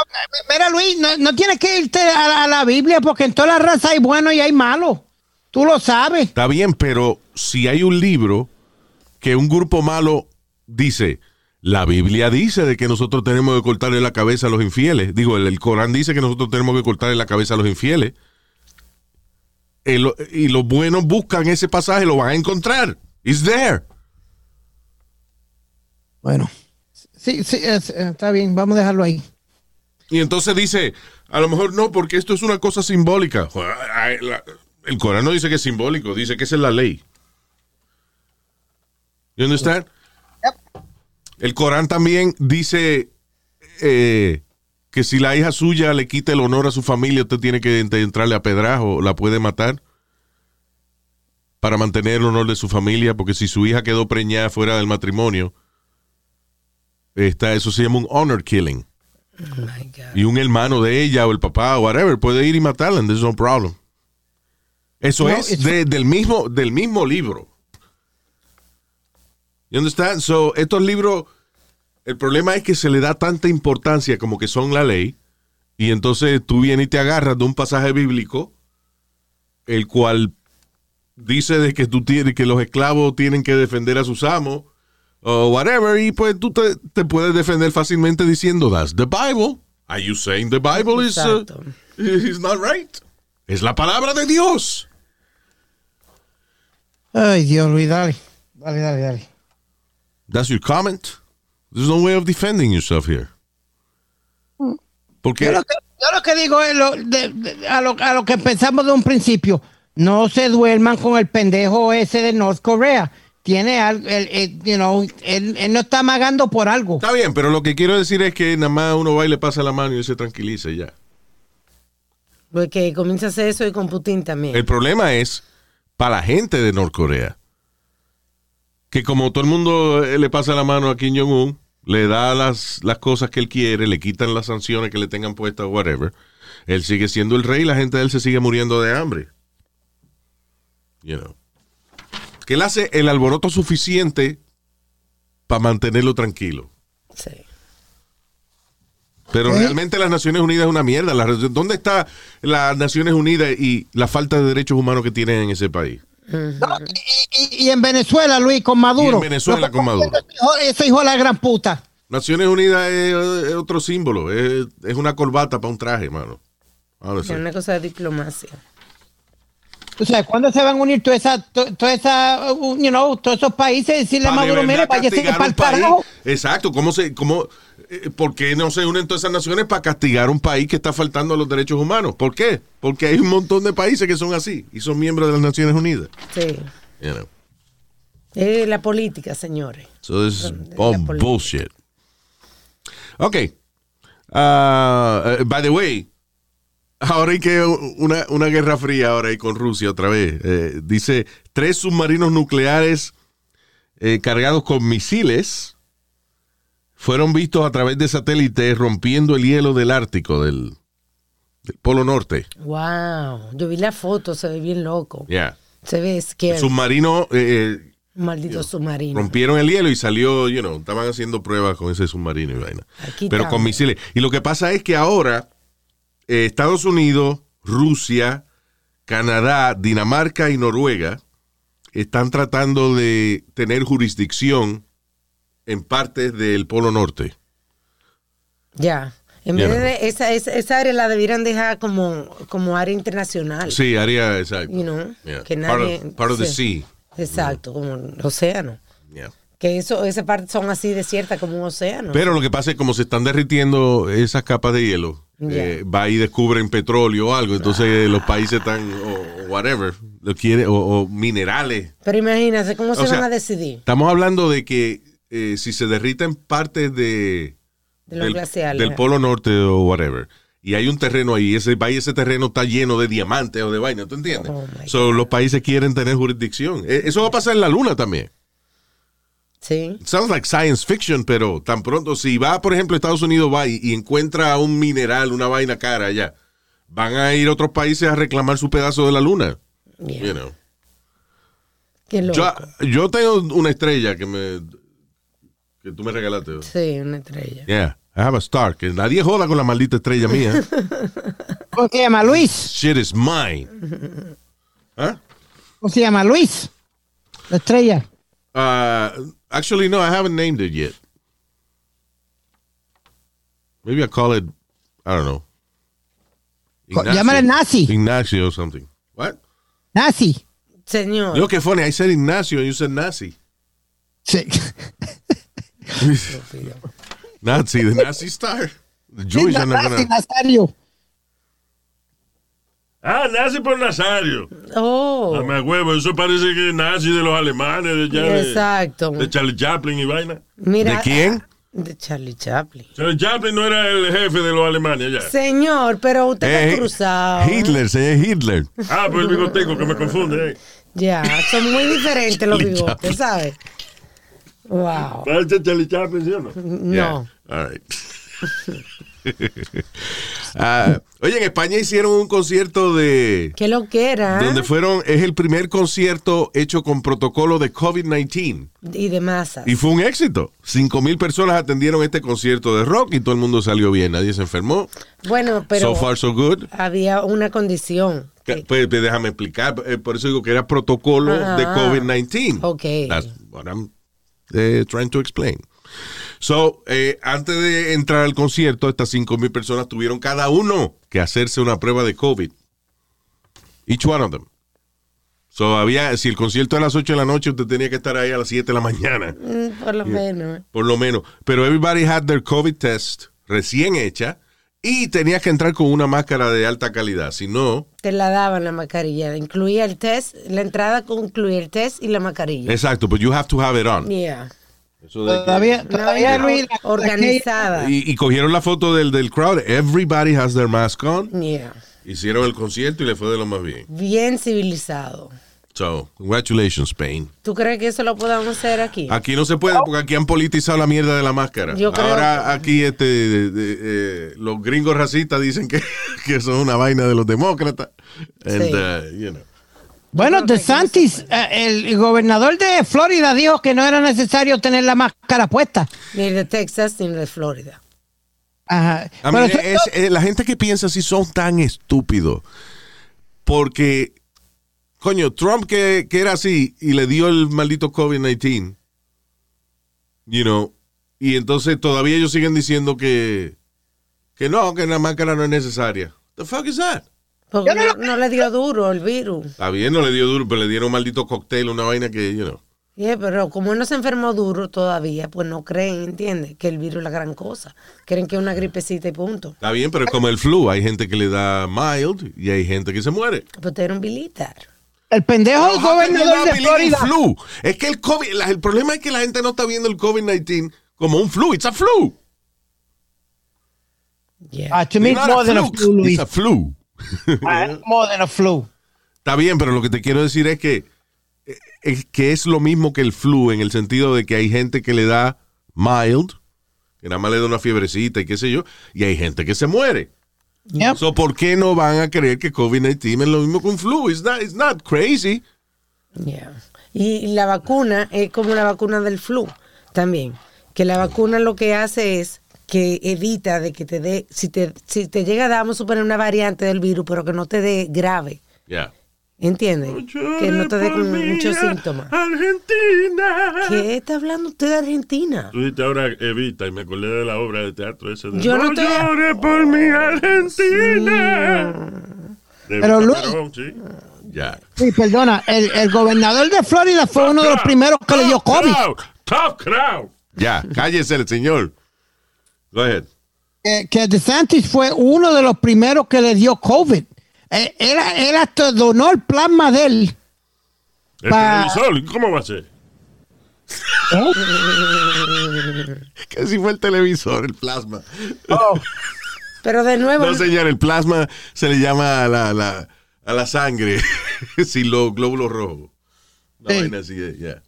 mira, Luis, no, no tienes que irte a, la- a la Biblia porque en toda la raza hay buenos y hay malos. Tú lo sabes. Está bien, pero si hay un libro que un grupo malo dice, la Biblia dice de que nosotros tenemos que cortarle la cabeza a los infieles. Digo, el, el Corán dice que nosotros tenemos que cortarle la cabeza a los infieles. El- y los buenos buscan ese pasaje, lo van a encontrar. It's there. Bueno, sí, sí, es- eh, está bien, vamos a dejarlo ahí. Y entonces dice, a lo mejor no, porque esto es una cosa simbólica. El Corán no dice que es simbólico, dice que esa es la ley. You understand? El Corán también dice eh, que si la hija suya le quita el honor a su familia, usted tiene que ent- entrarle a pedrajo, la puede matar para mantener el honor de su familia, porque si su hija quedó preñada fuera del matrimonio, está, eso se llama un honor killing. Oh my God. Y un hermano de ella o el papá o whatever puede ir y matarla, and there's no problem. Eso No, es de- del, mismo, del mismo libro. You understand? So, estos libros, el problema es que se le da tanta importancia como que son la ley, y entonces tú vienes y te agarras de un pasaje bíblico, el cual dice de que tú tienes, que los esclavos tienen que defender a sus amos, o whatever, y pues tú te, te puedes defender fácilmente diciendo, that's the Bible. Are you saying the Bible is, uh, is not right? Es la palabra de Dios. Ay, Dios, Luis, dale. Dale, dale, dale. That's your comment. There's no way of defending yourself here. Porque Yo lo que, yo lo que digo es lo, de- de- a, lo, a lo que pensamos de un principio. No se duerman con el pendejo ese de North Korea. Tiene algo, el- el- you know, él, él no está amagando por algo. está bien, pero lo que quiero decir es que nada más uno va y le pasa la mano y él se tranquiliza y ya. Porque comienza a hacer eso y con Putin también. El problema es para la gente de Norcorea. Que como todo el mundo eh, le pasa la mano a Kim Jong-un, le da las, las cosas que él quiere, le quitan las sanciones que le tengan puestas, whatever. Él sigue siendo el rey y la gente de él se sigue muriendo de hambre. You know. Que él hace el alboroto suficiente para mantenerlo tranquilo. Sí. Pero ¿Eh? realmente las Naciones Unidas es una mierda. La- ¿Dónde está las Naciones Unidas y la falta de derechos humanos que tienen en ese país? No, y, y- y en Venezuela, Luis, con Maduro. Y en Venezuela con Maduro. Ese hijo- de la gran puta. Naciones Unidas es, es otro símbolo, es, es una corbata para un traje, mano. Es una cosa de diplomacia. O sea, ¿cuándo se van a unir toda esa, to- toda esa, uh, you know, todos esos países y decirle a Maduro, mire, castigar para el carajo? Exacto, ¿cómo se, cómo, eh, ¿por qué no se unen todas esas naciones para castigar un país que está faltando a los derechos humanos? ¿Por qué? Porque hay un montón de países que son así y son miembros de las Naciones Unidas. Sí. You know. La política, señores. So this is all bullshit. Ok. Ah, eh, by the way, ahora hay que una, una guerra fría ahora hay con Rusia otra vez. Eh, dice, tres submarinos nucleares eh, cargados con misiles fueron vistos a través de satélites rompiendo el hielo del Ártico, del, del Polo Norte. Wow. Yo vi la foto, se ve bien loco. Yeah. Se ve El scary. submarino eh, eh, maldito submarino. rompieron el hielo y salió, you know, estaban haciendo pruebas con ese submarino y vaina. Aquí Pero estamos. con misiles. Y lo que pasa es que ahora eh, Estados Unidos, Rusia, Canadá, Dinamarca y Noruega están tratando de tener jurisdicción en partes del Polo Norte. Ya. En vez de esa, esa, esa área la debieran dejar como, como área internacional. Sí, área, exacto. You know, Yeah. que Part nadie- of, part of the sea. Exacto, como el océano. Yeah. Que eso, esa parte son así desiertas como un océano. Pero lo que pasa es que como se están derritiendo esas capas de hielo, Eh, va y descubren petróleo o algo, entonces los países están, o, o whatever, lo quiere, o, o minerales. Pero imagínate, ¿cómo se O sea, van a decidir? Estamos hablando de que eh, si se derriten partes de, De los del, glaciares. del Polo Norte o whatever, y hay un terreno ahí, ese, ese terreno está lleno de diamantes o de vaina, ¿tú entiendes? Oh, so, los países quieren tener jurisdicción. Eh, Eso va a pasar en la Luna también. Sí. It sounds like science fiction, pero tan pronto, si va, por ejemplo, Estados Unidos va y, y encuentra un mineral, una vaina cara allá, van a ir a otros países a reclamar su pedazo de la luna. Yeah. You know. Qué loco. yo, yo tengo una estrella que me que tú me regalaste. Sí, una estrella. Yeah, I have a star. Que nadie joda con la maldita estrella mía. ¿Cómo se llama Luis? Shit is mine. ¿Ah? ¿Cómo se llama Luis? La estrella. Uh, actually, no, I haven't named it yet. Maybe I call it, I don't know. Co- llámale Nazi. Ignacio or something. What? Nazi. Señor. Look, qué funny. I said Ignacio and you said Nazi. Sí. Nazi, the Nazi star. The Jewish are not Nazi, gonna. Ah, nazi por Nazario. Oh. Ah, me huevo, eso parece que nazi de los alemanes, de, ya de- Exacto. de Charlie Chaplin y vaina. Mira, ¿De quién? De Charlie Chaplin. Charlie Chaplin no era el jefe de los alemanes ya. Señor, pero usted Eh, está cruzado. Hitler, señor Hitler. Ah, pues el bigoteco que me confunde. Eh. Ya, son muy diferentes los Charlie bigotes. ¿sabes? Wow. Parece Charlie Chaplin, ¿sí o no? No. Yeah. All right. Ah, oye, en España hicieron un concierto de. ¿Qué lo que era? Donde fueron, es el primer concierto hecho con protocolo de COVID-19 Y de masas. y fue un éxito. Cinco mil personas atendieron este concierto de rock y todo el mundo salió bien, nadie se enfermó. Bueno, pero so far, so good. había una condición. Que- Pues, pues, déjame explicar, eh, por eso digo que era protocolo Ah, de COVID-19. ok. That's what I'm eh, trying to explain. So, eh, antes de entrar al concierto, estas cinco mil personas tuvieron cada uno que hacerse una prueba de COVID. Each one of them. So, había, si el concierto era a las 8 de la noche, usted tenía que estar ahí a las 7 de la mañana, Mm, Por lo menos. por lo menos. Pero everybody had their COVID test recién hecha y tenías que entrar con una máscara de alta calidad. Si no, Te la daban la mascarilla. Incluía el test, la entrada incluía el test y la mascarilla. exacto, but you have to have it on. Yeah. Eso de Todavía, todavía la- organizada. y, y cogieron la foto del, del crowd. Everybody has their mask on. Yeah. Hicieron el concierto y le fue de lo más bien. Bien civilizado. So, congratulations, Spain. ¿Tú crees que eso lo podamos hacer aquí? Aquí no se puede porque aquí han politizado la mierda de la máscara. Yo creo Ahora que- aquí este, de- de- eh, los gringos racistas dicen que, que son una vaina de los demócratas. And, Sí. uh, you know. Bueno, DeSantis, eh, el gobernador de Florida dijo que no era necesario tener la máscara puesta. Ni el de Texas ni el de Florida. Ajá. A Pero mí, eso- es- eh, la gente que piensa así son tan estúpidos. Porque, coño, Trump que, que era así y le dio el maldito COVID-19, you know, y entonces todavía ellos siguen diciendo que, que no, que la máscara no es necesaria. The fuck is that? Porque Yo no no, lo- no le dio duro el virus. Está bien, no le dio duro, pero le dieron un maldito cóctel, una vaina que, you know. Yeah, pero como él no se enfermó duro todavía, pues no creen, ¿entiendes? Que el virus es la gran cosa. Creen que es una gripecita y punto. Está bien, pero es como el flu. Hay gente que le da mild y hay gente que se muere. Pues usted era un militar. el pendejo you gobernador de Florida. flu? Es que el COVID, la- el problema es que la gente no está viendo el COVID-19 como un flu. It's a flu. Yeah. Ah, to me, It's more than a flu, Luis. It's a flu. More than a flu. Está bien, pero lo que te quiero decir es que eh, es que es lo mismo que el flu en el sentido de que hay gente que le da mild, que nada más le da una fiebrecita y qué sé yo, y hay gente que se muere. Yep. So, ¿Por qué no van a creer que COVID-19 es lo mismo que un flu? It's not, it's not crazy. Yeah. Y la vacuna es como la vacuna del flu también. Que la vacuna lo que hace es que evita de que te dé, si te, si te llega a dar, vamos a suponer una variante del virus, pero que no te dé grave. Yeah. ¿Entiendes? Que no te dé con muchos síntomas. Argentina. ¿Qué está hablando usted de Argentina? Tú dijiste ahora Evita y me acordé de la obra de teatro ese de Yo no estoy- llores por mi Argentina. De Pero, Luis- Perón, sí. Ya. Sí, perdona, el, el gobernador de Florida fue uno de los primeros que le dio Top COVID. crowd, Top crowd. Ya, cállese el señor. Go ahead. Que, que DeSantis fue uno de los primeros que le dio COVID. Eh, Él, él hasta donó el plasma de él. El Pa- televisor, ¿cómo va a ser? Que si fue el televisor, el plasma. Pero de nuevo, No, señor, el plasma se le llama a la, la- a la sangre sin los glóbulos rojos. Una Sí. vaina así, eh, yeah.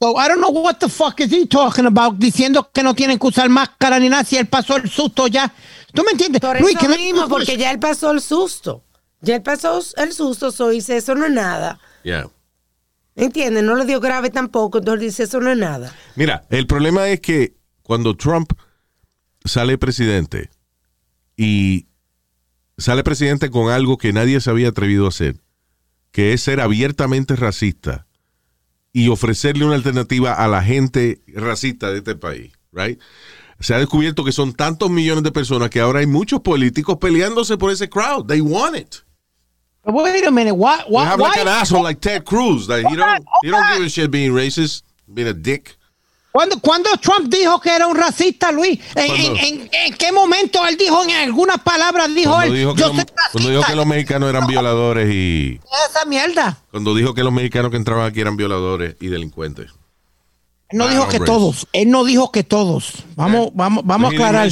So I don't know what the fuck is he talking about diciendo que no tienen que usar máscara ni nada si él pasó el susto ya. ¿Tú me entiendes? por Luis, eso me- porque ya él pasó el susto. Ya él pasó el susto, so dice, eso no es nada. Yeah. ¿Entiendes? No le dio grave tampoco, entonces dice, eso no es nada. Mira, el problema es que cuando Trump sale presidente y sale presidente con algo que nadie se había atrevido a hacer, que es ser abiertamente racista y ofrecerle una alternativa a la gente racista de este país, right? Se ha descubierto que son tantos millones de personas que ahora hay muchos políticos peleándose por ese crowd. They want it. Wait a minute, why, why, have like why- an asshole like Ted Cruz. Like, he don't, he don't give a shit being racist, being a dick. ¿Cuándo, cuándo Trump dijo que era un racista, Luis? ¿En, ¿Cuándo? en- en- en qué momento él dijo en algunas palabras, dijo él, dijo, que yo los, soy cuando dijo que los mexicanos eran violadores y Esa mierda. cuando dijo que los mexicanos que entraban aquí eran violadores y delincuentes. Él no Ah, dijo que todos. Él no dijo que todos. Vamos, vamos, vamos a aclarar.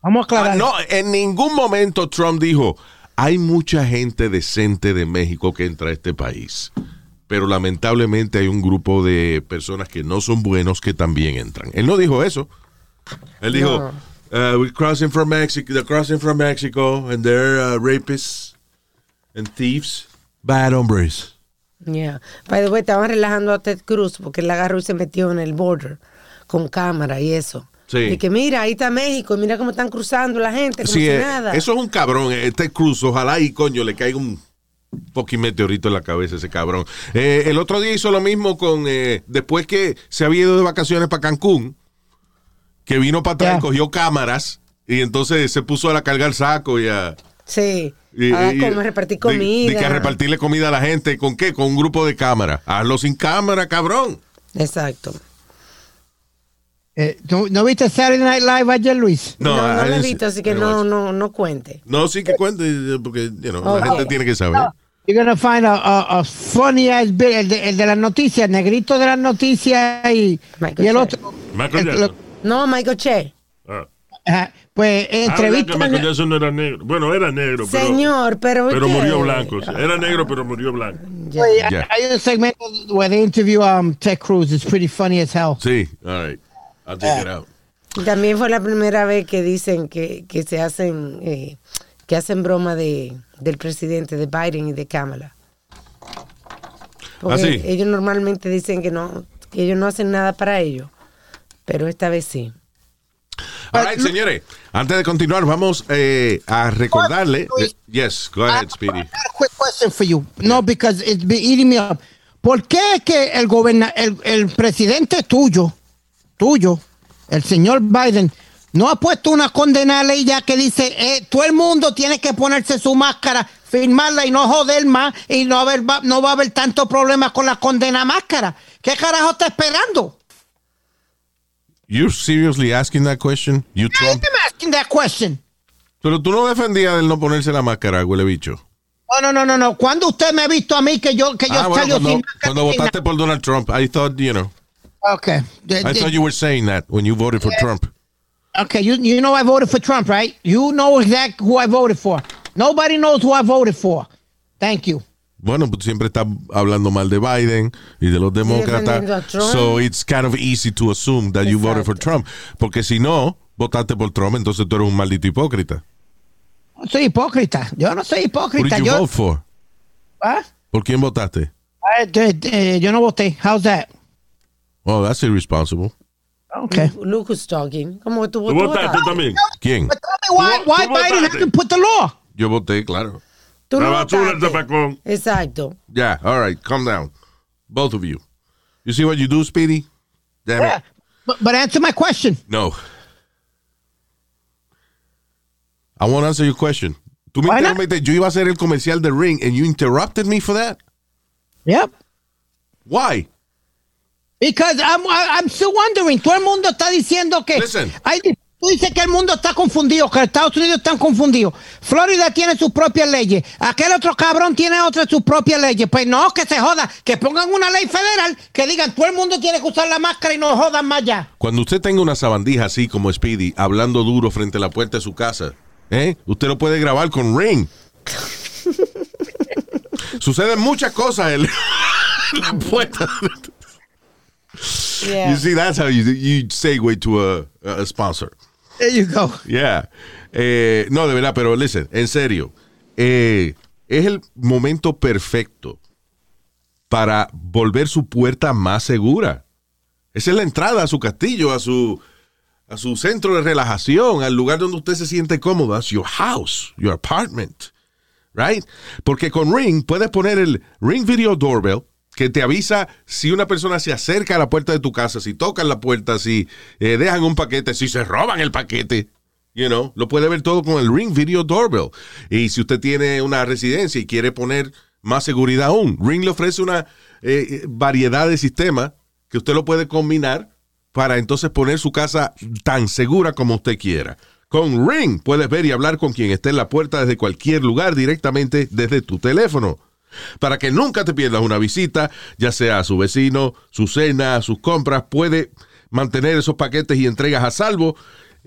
Vamos a aclarar. Ah, no, en ningún momento Trump dijo, hay mucha gente decente de México que entra a este país, pero lamentablemente hay un grupo de personas que no son buenos que también entran. Él no dijo eso. Él dijo, uh, we're crossing from Mexico, they're crossing from Mexico and they're uh, rapists and thieves, bad hombres. Yeah. By the way, estaban relajando a Ted Cruz porque él agarró y se metió en el border con cámara y eso. Sí. Y que mira, ahí está México, y mira cómo están cruzando la gente, como Sí, si eh, nada. eso es un cabrón. Este Cruz, ojalá y coño le caiga un fucking meteorito en la cabeza ese cabrón. Eh, el otro día hizo lo mismo con, eh, después que se había ido de vacaciones para Cancún, que vino para atrás, Ya. cogió cámaras y entonces se puso a cargar saco y a... Sí. y- a y- como repartir comida. De, que a repartirle comida a la gente. ¿Con qué? Con un grupo de cámaras. Hazlo sin cámara, cabrón. Exacto. Eh, ¿tú- ¿No viste Saturday Night Live ayer, Luis? No, no, I lo he visto, así que no, no, no cuente. No, sí que cuente, eh, porque you know, Ok. la gente tiene que saber. You're gonna find a, a, a funny ass bit, el de, el de las noticias, negrito de las noticias y, y el otro. Michael el- Jackson. No, Michael Che. Ah. Ajá, pues Ah, ¿verdad entrevista. que Michael Jackson no era negro. Bueno, era negro, pero, Señor, pero. pero murió blanco. Era negro, pero murió blanco. Ya. Oye, Ya. Hay un segmento where they interview um, Ted Cruz. It's pretty funny as hell. Sí, all right. I'll take it out. También fue la primera vez que dicen que, que se hacen eh, que hacen broma de, del presidente de Biden y de Kamala. Porque ¿Ah, sí? ellos normalmente dicen que no que ellos no hacen nada para ellos, pero esta vez sí. All right, señores. Antes de continuar, vamos eh, a recordarle. eh, yes, go ahead, Speedy. I got a quick question for you. No, because it's been eating me up. ¿Por qué es que el, goberna el, el presidente tuyo, tuyo, el señor Biden, no ha puesto una condena ley ya que dice eh, todo el mundo tiene que ponerse su máscara, firmarla y no joder más y no, haber, va- no va a haber tanto problema con la condena máscara? ¿Qué carajo está esperando? You seriously asking that question? You Trump? I'm asking that question. Pero tú no defendías del no ponerse la máscara, huele bicho. No, no, no, no, no. ¿Cuándo usted me ha visto a mí que yo, que yo Ah, bueno, cuando, sin máscara cuando votaste por Donald Trump, I thought, you know? Okay. De- I de- thought you were saying that when you voted for Trump. Okay, you you know I voted for Trump, right? You know exactly who I voted for. Nobody knows who I voted for. Thank you. Bueno, pues siempre está hablando mal de Biden y de los demócratas. So it's kind of easy to assume that you voted for Exacto. Trump. Porque si no, votaste por Trump, entonces tú eres un maldito hipócrita. No soy hipócrita. Yo no soy Who did you Yo, vote for? ¿Ah? ¿Por quién votaste? Ah, eh, eh, yo no voté. How's that? Oh, that's irresponsible. Okay. Luke is talking. ¿Cómo que tú, ¿Tú tú votaste votaste? también? ¿Quién? But tell me why, ¿Tú- why tú Biden votaste? hasn't put the law? Yo voté, claro. Tú La no basura, el votaste. zapacón. Exacto. Yeah, all right, calm down. Both of you. You see what you do, Speedy? Damn Yeah. it. But, but answer my question. No. I won't answer your question. Tú me Why not? interrumpiste. Yo iba a hacer el comercial de Ring and you interrupted me for that? Yep. Why? Because I'm, I'm still wondering. Todo el mundo está diciendo que. Listen. Hay, tú dices que el mundo está confundido, que Estados Unidos están confundidos. Florida tiene sus propias leyes. Aquel otro cabrón tiene otras sus propias leyes. Pues no, que se joda. Que pongan una ley federal que digan todo el mundo tiene que usar la máscara y no jodan más ya. Cuando usted tenga una sabandija así como Speedy, hablando duro frente a la puerta de su casa, ¿eh? usted lo puede grabar con Ring. Suceden muchas cosas en la puerta. Yeah. You see, that's how you, you segue to a, a sponsor. There you go. Yeah. Eh, no, de verdad, pero listen, en serio. eh, es el momento perfecto para volver su puerta más segura. Esa es la entrada a su castillo, a su, a su centro de relajación, al lugar donde usted se siente cómodo. That's your house, your apartment. Right? Porque con Ring puedes poner el Ring Video Doorbell que te avisa si una persona se acerca a la puerta de tu casa, si tocan la puerta, si eh, dejan un paquete, si se roban el paquete. You know, lo puede ver todo con el Ring Video Doorbell. Y si usted tiene una residencia y quiere poner más seguridad aún, Ring le ofrece una eh, variedad de sistemas que usted lo puede combinar para entonces poner su casa tan segura como usted quiera. Con Ring puedes ver y hablar con quien esté en la puerta desde cualquier lugar directamente desde tu teléfono. Para que nunca te pierdas una visita, ya sea a su vecino, su cena, sus compras, puede mantener esos paquetes y entregas a salvo.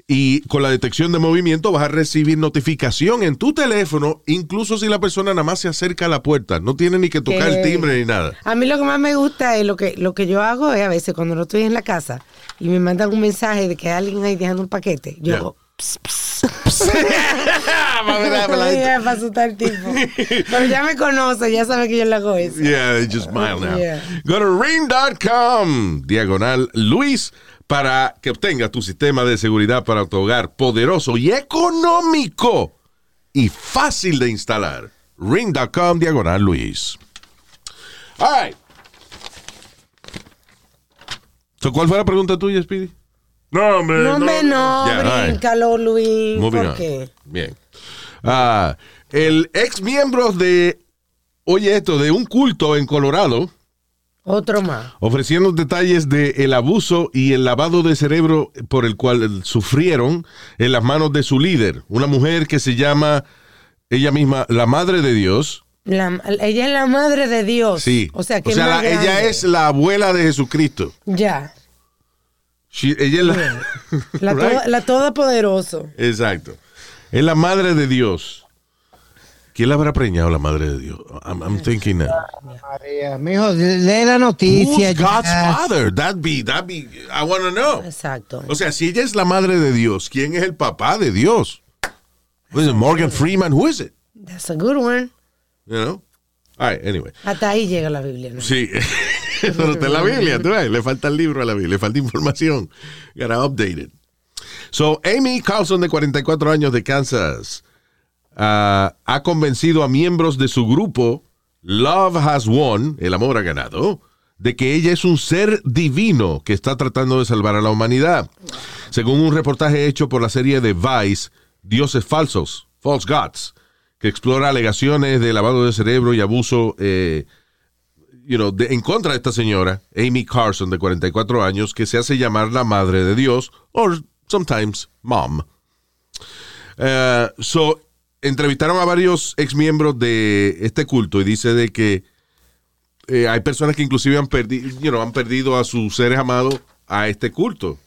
Y con la detección de movimiento vas a recibir notificación en tu teléfono, incluso si la persona nada más se acerca a la puerta. No tiene ni que tocar el timbre ni nada. A mí lo que más me gusta es lo que, lo que yo hago es a veces cuando no estoy en la casa y me mandan un mensaje de que hay alguien ahí dejando un paquete, yo Yeah. Yeah, para asustar al tipo. Pero ya me conoce, ya sabe que yo le hago eso. Yeah, they just smile now. Yeah. Go to ring.com, diagonal Luis, para que obtenga tu sistema de seguridad para tu hogar poderoso y económico y fácil de instalar. Ring.com, diagonal Luis. All right. So, ¿Cuál fue la pregunta tuya, Speedy? No, hombre. No, hombre, no, right. bríncalo, Luis. Moving ¿Por on. Bien. Ah, el ex miembro de, oye esto, de un culto en Colorado, Otro más. ofreciendo detalles del el abuso y el lavado de cerebro por el cual sufrieron en las manos de su líder, una mujer que se llama ella misma la Madre de Dios. La- ella es la madre de Dios. Sí. O sea, que la- más ella es la abuela de Jesucristo. Ya. She- ella es la, La, Right? toda, la todopoderoso. Exacto. Es la Madre de Dios. ¿Quién la habrá preñado la Madre de Dios? I'm, I'm thinking now. María, mijo, lee la noticia. Who's God's ya. father? That'd be, that'd be, I want to know. Exacto. O sea, si ella es la madre de Dios, ¿quién es el papá de Dios? Who is it? Morgan Freeman, who is it? That's a good one. You know? All right, anyway. Hasta ahí llega la Biblia. ¿no? Sí, pero está en la Biblia, tú ves, le falta el libro a la Biblia, le falta información. Gotta update. So, Amy Carlson, de 44 años de Kansas, ah, ha convencido a miembros de su grupo Love Has Won, el amor ha ganado, de que ella es un ser divino que está tratando de salvar a la humanidad. Según un reportaje hecho por la serie de Vice, Dioses Falsos, False Gods, que explora alegaciones de lavado de cerebro y abuso eh, you know, de- en contra de esta señora, Amy Carson, de 44 años, que se hace llamar la madre de Dios, or sometimes mom. Eh, so, entrevistaron a varios exmiembros de este culto y dice de que eh, hay personas que inclusive han, perdi you know, han perdido a sus seres amados a este culto.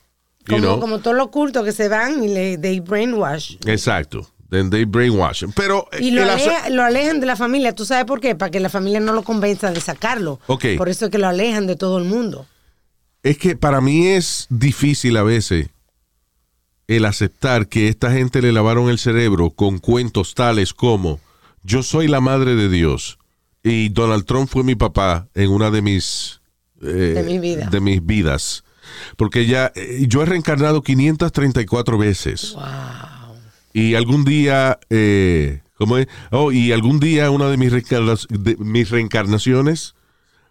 You Como, know? como todos los cultos que se van y le they brainwash. Exacto. Then they brainwash him. Pero eh, Y lo, aleja- alejan de la familia. ¿Tú sabes por qué? Para que la familia no lo convenza de sacarlo. Por eso es que lo alejan de todo el mundo. Es que para mí es difícil a veces el aceptar que esta gente le lavaron el cerebro con cuentos tales como yo soy la madre de Dios y Donald Trump fue mi papá en una de mis eh, De mi vida. de mis vidas. Porque ya eh, yo he reencarnado 534 veces. Y algún día, eh, ¿cómo es? Oh, y algún día una de mis, de mis reencarnaciones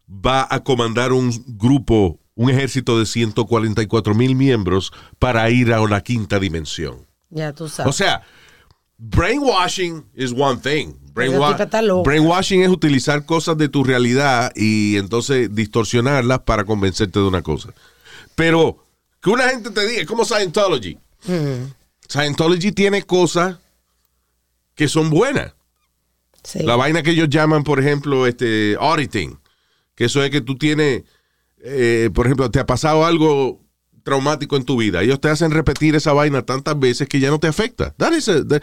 va a comandar un grupo, un ejército de 144 mil miembros para ir a una quinta dimensión. Ya tú sabes. O sea, brainwashing is one thing. Brainwa- brainwashing es utilizar cosas de tu realidad y entonces distorsionarlas para convencerte de una cosa. Pero que una gente te diga, es como Scientology. Mm, Scientology tiene cosas que son buenas. sí. La vaina que ellos llaman, por ejemplo, este auditing, que eso es que tú tienes, eh, por ejemplo, te ha pasado algo traumático en tu vida. Ellos te hacen repetir esa vaina tantas veces que ya no te afecta. That is a- that-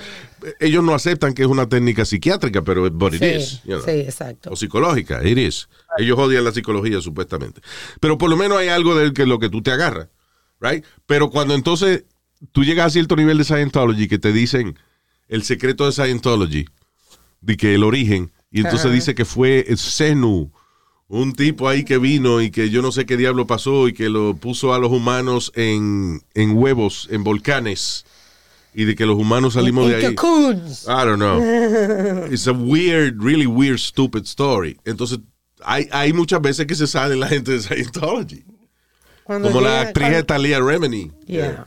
ellos no aceptan que es una técnica psiquiátrica, pero but it Sí, is, you know. sí, exacto. O psicológica, it is. Ellos odian la psicología supuestamente. Pero por lo menos hay algo de que lo que tú te agarras, right? Pero cuando entonces tú llegas a cierto nivel de Scientology que te dicen el secreto de Scientology, de que el origen, y entonces Ajá. dice que fue Zenu, un tipo ahí que vino y que yo no sé qué diablo pasó y que lo puso a los humanos en, en huevos, en volcanes, y de que los humanos salimos de ahí. cocoons. I don't know. It's a weird, really weird, stupid story. Entonces, hay, hay muchas veces que se sale la gente de Scientology. Cuando Como la actriz cuando- esta Leah Remini. Yeah.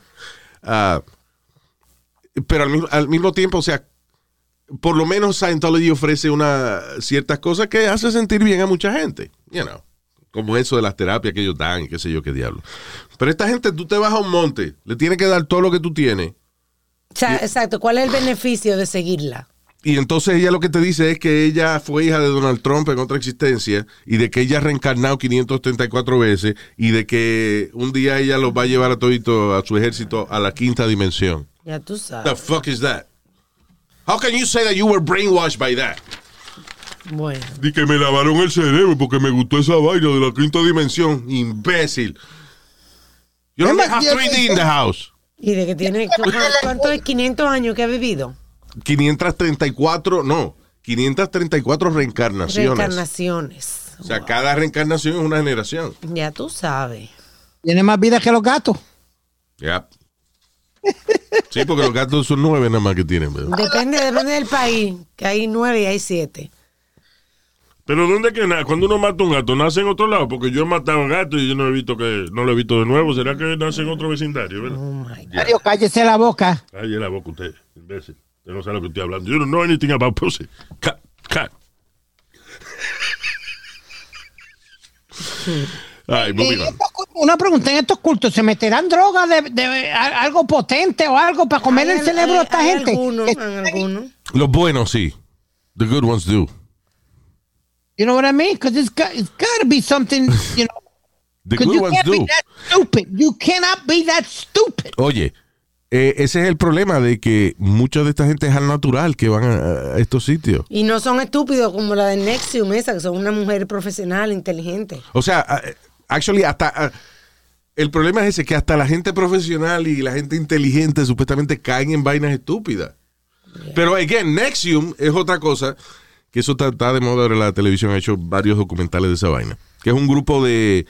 Ah, pero al, mismo- al mismo tiempo, o sea, por lo menos Scientology ofrece una ciertas cosas que hace sentir bien a mucha gente. You know, como eso de las terapias que ellos dan y qué sé yo qué diablo. Pero esta gente, tú te vas a un monte, le tienes que dar todo lo que tú tienes. O sea, exacto. ¿Cuál es el beneficio de seguirla? Y entonces ella lo que te dice es que ella fue hija de Donald Trump en otra existencia y de que ella ha reencarnado 534 veces y de que un día ella los va a llevar a todito a su ejército a la quinta dimensión. Ya tú The sabes. fuck is that? How can you say that you were brainwashed by that? Bueno. Di que me lavaron el cerebro porque me gustó esa vaina de la quinta dimensión. Imbécil. You don't Es have más, 3D in the house. Y de que tiene. ¿cu- ¿Cuánto es 500 años que ha vivido? 534, no, 534 reencarnaciones. Reencarnaciones. O sea, cada reencarnación es una generación. Ya tú sabes. Tiene más vida que los gatos. Ya. Sí, porque los gatos son nueve nada más que tienen. ¿verdad? Depende, depende del país, que hay nueve y hay siete. Pero ¿dónde que na- cuando uno mata un gato, nace en otro lado? Porque yo he matado gato y yo no he visto que no lo he visto de nuevo. ¿Será que nace en otro vecindario? ¿verdad? Oh my God. Mario, cállese la boca. Calle la boca usted, imbécil. Usted no sabe lo que estoy hablando. You don't know anything about pussy. Moving En on. estos cultos- Una pregunta, ¿en estos cultos se meterán drogas de, de- a- algo potente o algo para comer el Hay- cerebro a esta hay gente? Algunos, Que- hay algunos. Los buenos sí. The good ones do. You know what I mean? Because it's got, it's got to be something, you know. The 'cause good you ones can't do. be that stupid. You cannot be that stupid. Oye, eh, ese es el problema de que mucha de esta gente es al natural que van a, a estos sitios. Y no son estúpidos como la de Nexium, esa, que son una mujer profesional, inteligente. O sea, actually, hasta. el problema es ese, que hasta la gente profesional y la gente inteligente supuestamente caen en vainas estúpidas. Pero, again, Nexium es otra cosa, que eso está, está de moda ahora en la televisión, ha hecho varios documentales de esa vaina, que es un grupo de,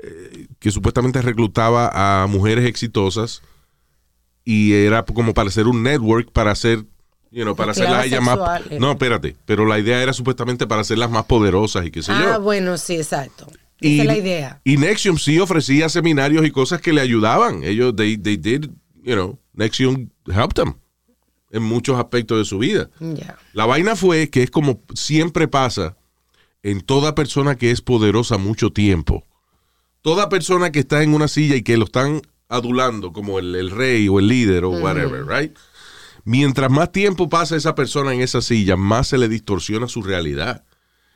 eh, que supuestamente reclutaba a mujeres exitosas y era como para hacer un network, para hacer, you know, para hacerlas a ellas más... sexuales. No, espérate, pero la idea era supuestamente para hacerlas más poderosas y qué sé yo. Ah, bueno, sí, exacto. Esa es la idea. Y Nexium sí ofrecía seminarios y cosas que le ayudaban. Ellos, they, they did, you know, Nexium helped them en muchos aspectos de su vida. Ya. La vaina fue que es como siempre pasa en toda persona que es poderosa mucho tiempo. Toda persona que está en una silla y que lo están adulando como el, el rey o el líder o whatever, right? Mientras más tiempo pasa esa persona en esa silla, más se le distorsiona su realidad.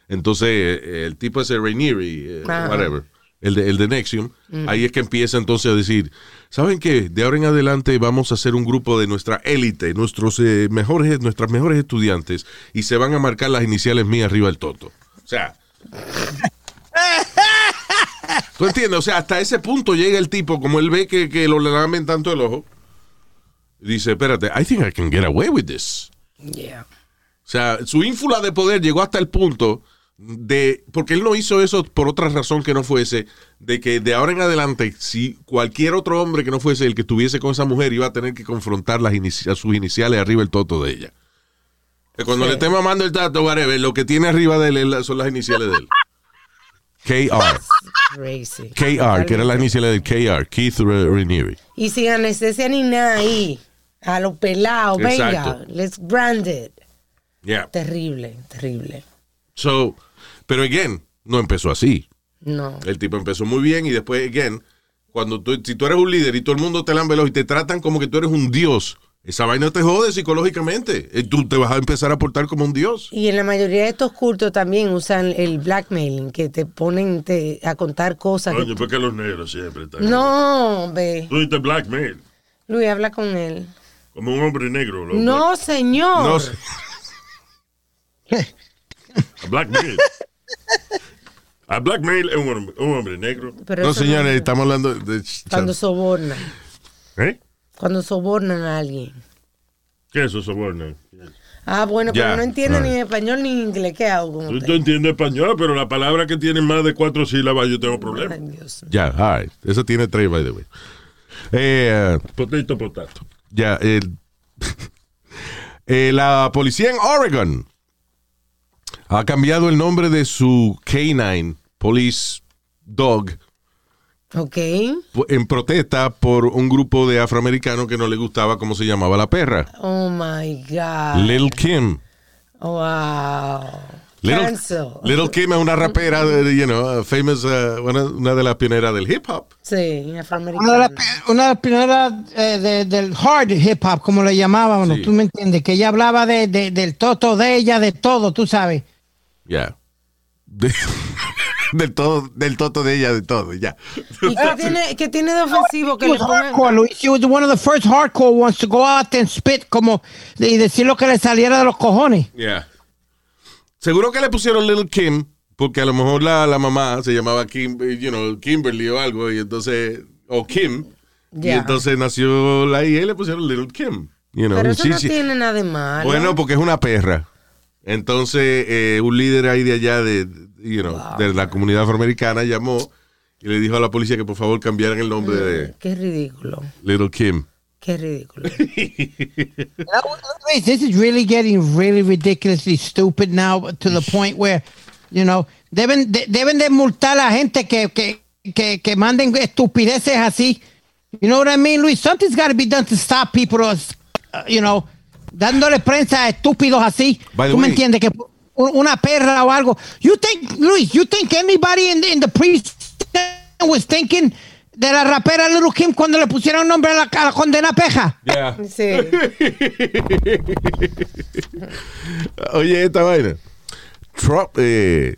Entonces, eh, el tipo ese Rainieri, eh, Ajá. whatever, el de, el de Nexium, ahí es que empieza entonces a decir, ¿saben qué? De ahora en adelante vamos a hacer un grupo de nuestra élite, nuestros eh, mejores, nuestras mejores estudiantes, y se van a marcar las iniciales mías arriba del toto. O sea. ¿Tú entiendes? O sea, hasta ese punto llega el tipo, como él ve que, que lo le lamen tanto el ojo, dice, espérate, I think I can get away with this. Yeah. O sea, su ínfula de poder llegó hasta el punto de, porque él no hizo eso por otra razón que no fuese, de que de ahora en adelante, si cualquier otro hombre que no fuese el que estuviese con esa mujer iba a tener que confrontar las sus iniciales arriba el toto de ella. Que cuando le esté mamando el tato, whatever, lo que tiene arriba de él son las iniciales de él. KR. Crazy. KR, que era las iniciales del KR, Keith Ra- Raniere. Y sin anestesia ni nada ahí. A lo pelado, venga. Let's brand it. Yeah. Terrible, terrible. So, pero again, no empezó así. No. El tipo empezó muy bien y después, again, cuando tú, si tú eres un líder y todo el mundo te lambe ojo y te tratan como que tú eres un dios, esa vaina te jode psicológicamente. Eh, Tú te vas a empezar a portar como un dios. Y en la mayoría de estos cultos también usan el blackmailing, que te ponen te- a contar cosas. que Coño, porque los negros siempre están. No, ve. Tú dices blackmail, Luis, habla con él. como un hombre negro. los No, señor. No Blackmail. A blackmail es un hombre, un hombre negro. Pero No, señores, estamos hablando de... Cuando sobornan. ¿Eh? Cuando sobornan a alguien. ¿Qué es eso, soborno? Ah, bueno, pero no entiende right. ni español ni inglés. ¿Qué hago con usted? tú entiendes español, pero la palabra que tiene más de cuatro sílabas yo tengo problemas. Ya, all right. Eso tiene tres, by the way. Eh, Potato, potato. ya, el- eh, la policía en Oregon ha cambiado el nombre de su K9 Police Dog Ok. en protesta por un grupo de afroamericanos que no le gustaba cómo se llamaba la perra. Oh my God. Little Kim. Wow. Little, Cancel. Little Kim es una rapera, de, you know, famous, uh, una, una de las pioneras del hip hop. Sí, Una de afroamericano. las, una de las primeras eh, de- del hard hip hop, como le llamábamos, Sí. tú me entiendes, que ella hablaba de, de- del toto de ella, de todo, tú sabes. Ya. De- del todo, del toto de ella, de todo, ya. ¿Y qué tiene, qué tiene de ofensivo que She le pongan? hardcore, Luis. She was one of the first hardcore ones to go out and spit como y decir lo que le saliera de los cojones. Yeah. Seguro que le pusieron Little Kim, porque a lo mejor la, la mamá se llamaba Kim, you know, Kimberly o algo, y entonces, o Kim, y Ya. entonces nació la hija y le pusieron Little Kim. You know, Pero eso no sí. tiene nada de malo. Bueno, porque es una perra. Entonces, eh, un líder ahí de allá, de, you know, de la comunidad afroamericana, llamó y le dijo a la policía que por favor cambiaran el nombre de Qué ridículo. Little Kim. Qué ridículo. Luis, this is really getting really ridiculously stupid now to the point where, you know, deben de, deben de multar a la gente que, que, que, que manden estupideces así. You know what I mean, Luis? Something's got to be done to stop people, uh, you know, dándole prensa a estúpidos así. By the ¿Tú me way- entiendes? Que un- una perra o algo. You think, Luis, you think anybody in, in the precinct was thinking de la rapera Little Kim cuando le pusieron nombre a la, a la condena peja? Yeah. Sí. Oye, esta vaina. Trump, eh,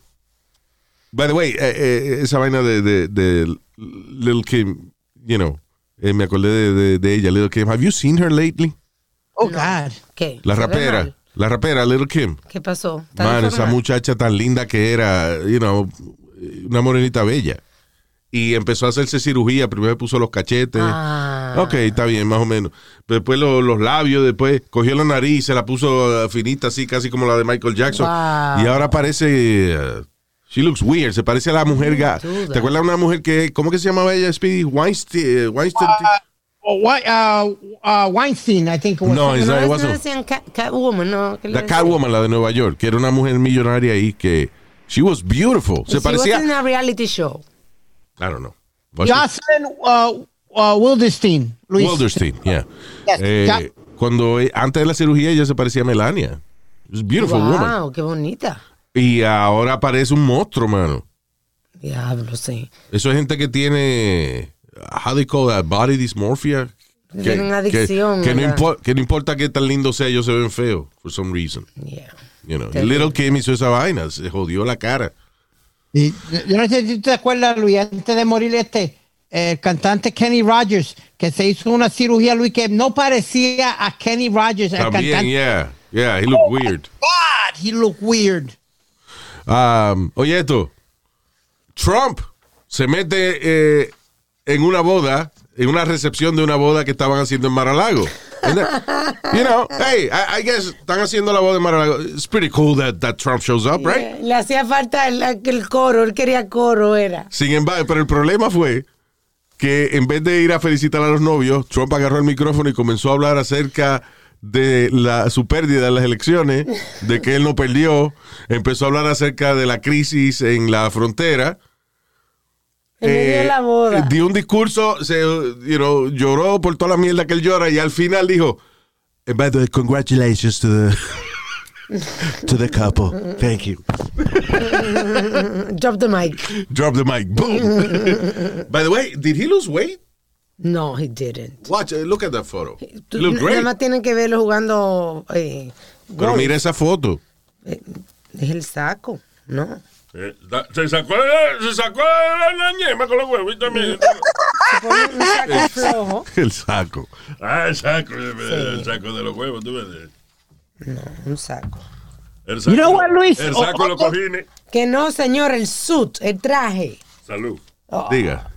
by the way, eh, eh, esa vaina de, de, de Little Kim, you know, eh, me acordé de, de, de ella, Little Kim. Have you seen her lately? Oh, God. ¿Qué? La ¿Se ve rapera, la rapera Little Kim. ¿Qué pasó? ¿Está Man, esa muchacha tan linda que era, you know, una morenita bella. Y empezó a hacerse cirugía, primero puso los cachetes. Ah. Ok, está bien, más o menos. Después lo- los labios, después cogió la nariz, se la puso uh, finita así, casi como la de Michael Jackson. Wow. Y ahora parece... uh, she looks weird, se parece a la mujer... ga-. ¿Te acuerdas de una mujer que... ¿Cómo que se llamaba ella, Speedy? Weinstein. Weinstein Oh, Wei- uh, uh, Weinstein, I think was. no, not- it no wasn't. decían Cat- Catwoman, ¿no? ¿Qué le La? Catwoman, la de Nueva York, que era una mujer millonaria ahí que... She was beautiful. Se She parecía... was in a reality show. I don't know. Was? Jocelyn uh, uh, Wilderstein, Luis. Wilderstein, yeah. Yes, Eh. Cuando eh, antes de la cirugía ella se parecía a Melania. It was a beautiful woman. Wow, qué bonita. Y ahora parece un monstruo, mano. Diablo, sí. Eso es gente que tiene how they call that body dysmorphia. Que tienen adicción, Que, no importa qué tan lindo sea, ellos se ven feos for some reason. Yeah. You know. Terrible. Little Kim hizo esa vaina, se jodió la cara. Y yo no sé si tú te acuerdas, Luis, antes de morir este, el cantante Kenny Rogers, que se hizo una cirugía, Luis, que no parecía a Kenny Rogers, el También, cantante. yeah. Yeah, he looked weird. God, he looked weird. Um, oye, esto. Trump se mete eh, en una boda, en una recepción de una boda que estaban haciendo en Maralago. You know, hey, I, I guess están haciendo la voz de Mar-a-Lago. It's pretty cool that, that Trump shows up, right? Le hacía falta el, el coro, él quería coro, era. Sin embargo, pero el problema fue que en vez de ir a felicitar a los novios, Trump agarró el micrófono y comenzó a hablar acerca de la, su pérdida en las elecciones, de que él no perdió. Empezó a hablar acerca de la crisis en la frontera. Medio de la boda. Eh, Dio un discurso, se, you know, lloró por toda la mierda que él llora y al final dijo, "And by the way, congratulations to the, to the couple. Thank you. Drop the mic. Drop the mic. Boom. by the way, did he lose weight? No, he didn't. Watch, uh, look at that photo. Tú- Look Nada great. más tienen que verlo jugando. Eh, Pero mira esa foto. Es el saco, ¿no? Eh, da- se sacó, la- se sacó la, la ñema con los huevos y también. Se pone un saco flojo. El saco. ah, el saco, el saco de los huevos, tú ves. No, un saco. El saco, You know what, Luis? El saco de los Oh, oh, cojines. Que no, señor, el suit, el traje. Salud. Diga.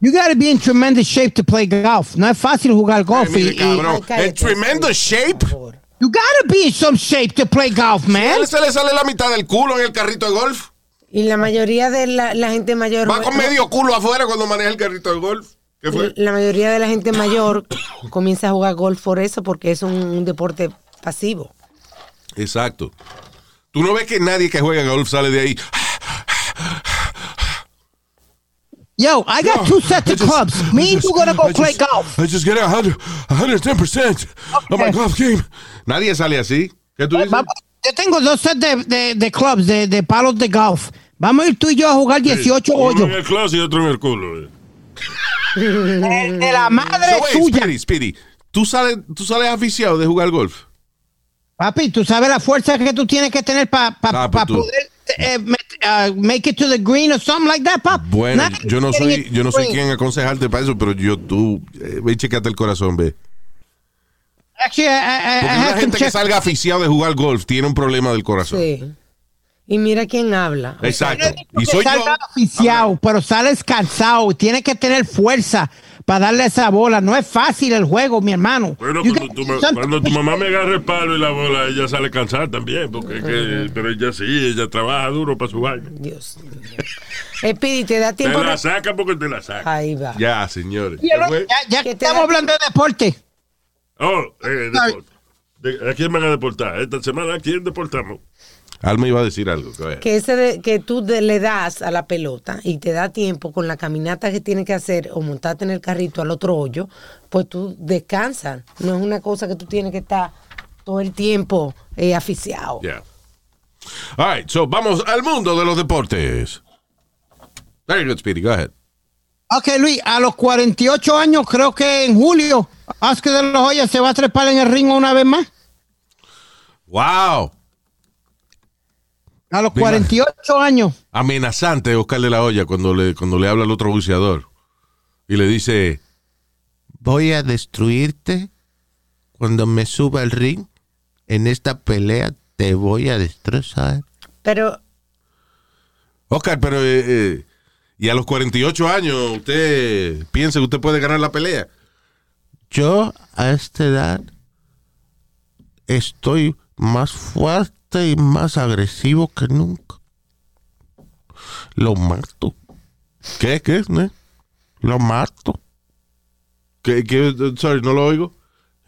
You gotta be in tremendous shape to play golf. No es fácil jugar golf. Ay, mire, y- y- cabrón. Cállate, En tremendous shape. You gotta be in some shape to play golf, man. se le sale la mitad del culo en el carrito de golf. Y la mayoría de la, la gente mayor. Va con medio culo afuera cuando maneja el carrito de golf. ¿Qué fue? La mayoría de la gente mayor comienza a jugar golf por eso, porque es un, un deporte pasivo. Exacto. Tú no ves que nadie que juega golf sale de ahí. Yo, I got two sets of clubs. Me and you gonna go I play just- golf. I just get a hundred, 110% of my Okay. golf game. Nadie sale así. ¿Qué tú dices? Va- Yo tengo dos sets de, de, de clubs, de, de palos de golf. Vamos a ir tú y yo a jugar 18 Uno hoyos. en el closet y otro en el culo. eh. De, de la madre So, wait, tuya. Speedy, Speedy, ¿tú sales, ¿tú sales aficiado de jugar golf? Papi, tú sabes la fuerza que tú tienes que tener para Ah, tú- poder eh, uh, make it to the green or something like that, pap. Bueno, yo no soy, yo no soy quien aconsejarte para eso, pero yo, tú, eh, ve y checate el corazón, ve. Actually, I, I- Porque una gente que salga aficiado de jugar golf tiene un problema del corazón. Sí. Y mira quién habla. Exacto. Y soy yo. salga oficiado, pero sales cansado. Tienes que tener fuerza para darle esa bola. No es fácil el juego, mi hermano. Bueno, You cuando tu, ma- some- cuando tu mamá me agarre el palo y la bola, ella sale cansada también. Porque que, pero ella sí, ella trabaja duro para su vaina. Dios mío. Speedy, te da Te tiempo. la de- saca porque te la saca. Ahí va. Ya, señores. Ya, ya Que te estamos hablando de deporte. Oh, eh, deporte. De- ¿A quién van a deportar? Esta semana, ¿a quién deportamos? Alma iba a decir algo. que ese de- que tú de- le das a la pelota y te da tiempo con la caminata que tienes que hacer o montarte en el carrito al otro hoyo, pues tú descansas. No es una cosa que tú tienes que estar todo el tiempo eh, aficiado. Yeah. All right, so vamos al mundo de los deportes. Very good, Speedy. Go ahead. Ok, Luis, a los 48 años, creo que en julio, Oscar de los Hoyos se va a trepar en el ring una vez más. Wow. A los Venga. 48 años. Amenazante Oscar de la Hoya cuando le, cuando le habla al otro buceador. Y le dice, voy a destruirte cuando me suba al ring. En esta pelea te voy a destrozar. Pero Oscar, pero... eh, eh, y a los 48 años, ¿usted piensa que usted puede ganar la pelea? Yo a esta edad estoy más fuerte y más agresivo que nunca. Lo mato. ¿Qué? ¿Qué? ¿Eh? Lo mato. ¿Qué? ¿Qué? Sorry, no lo oigo.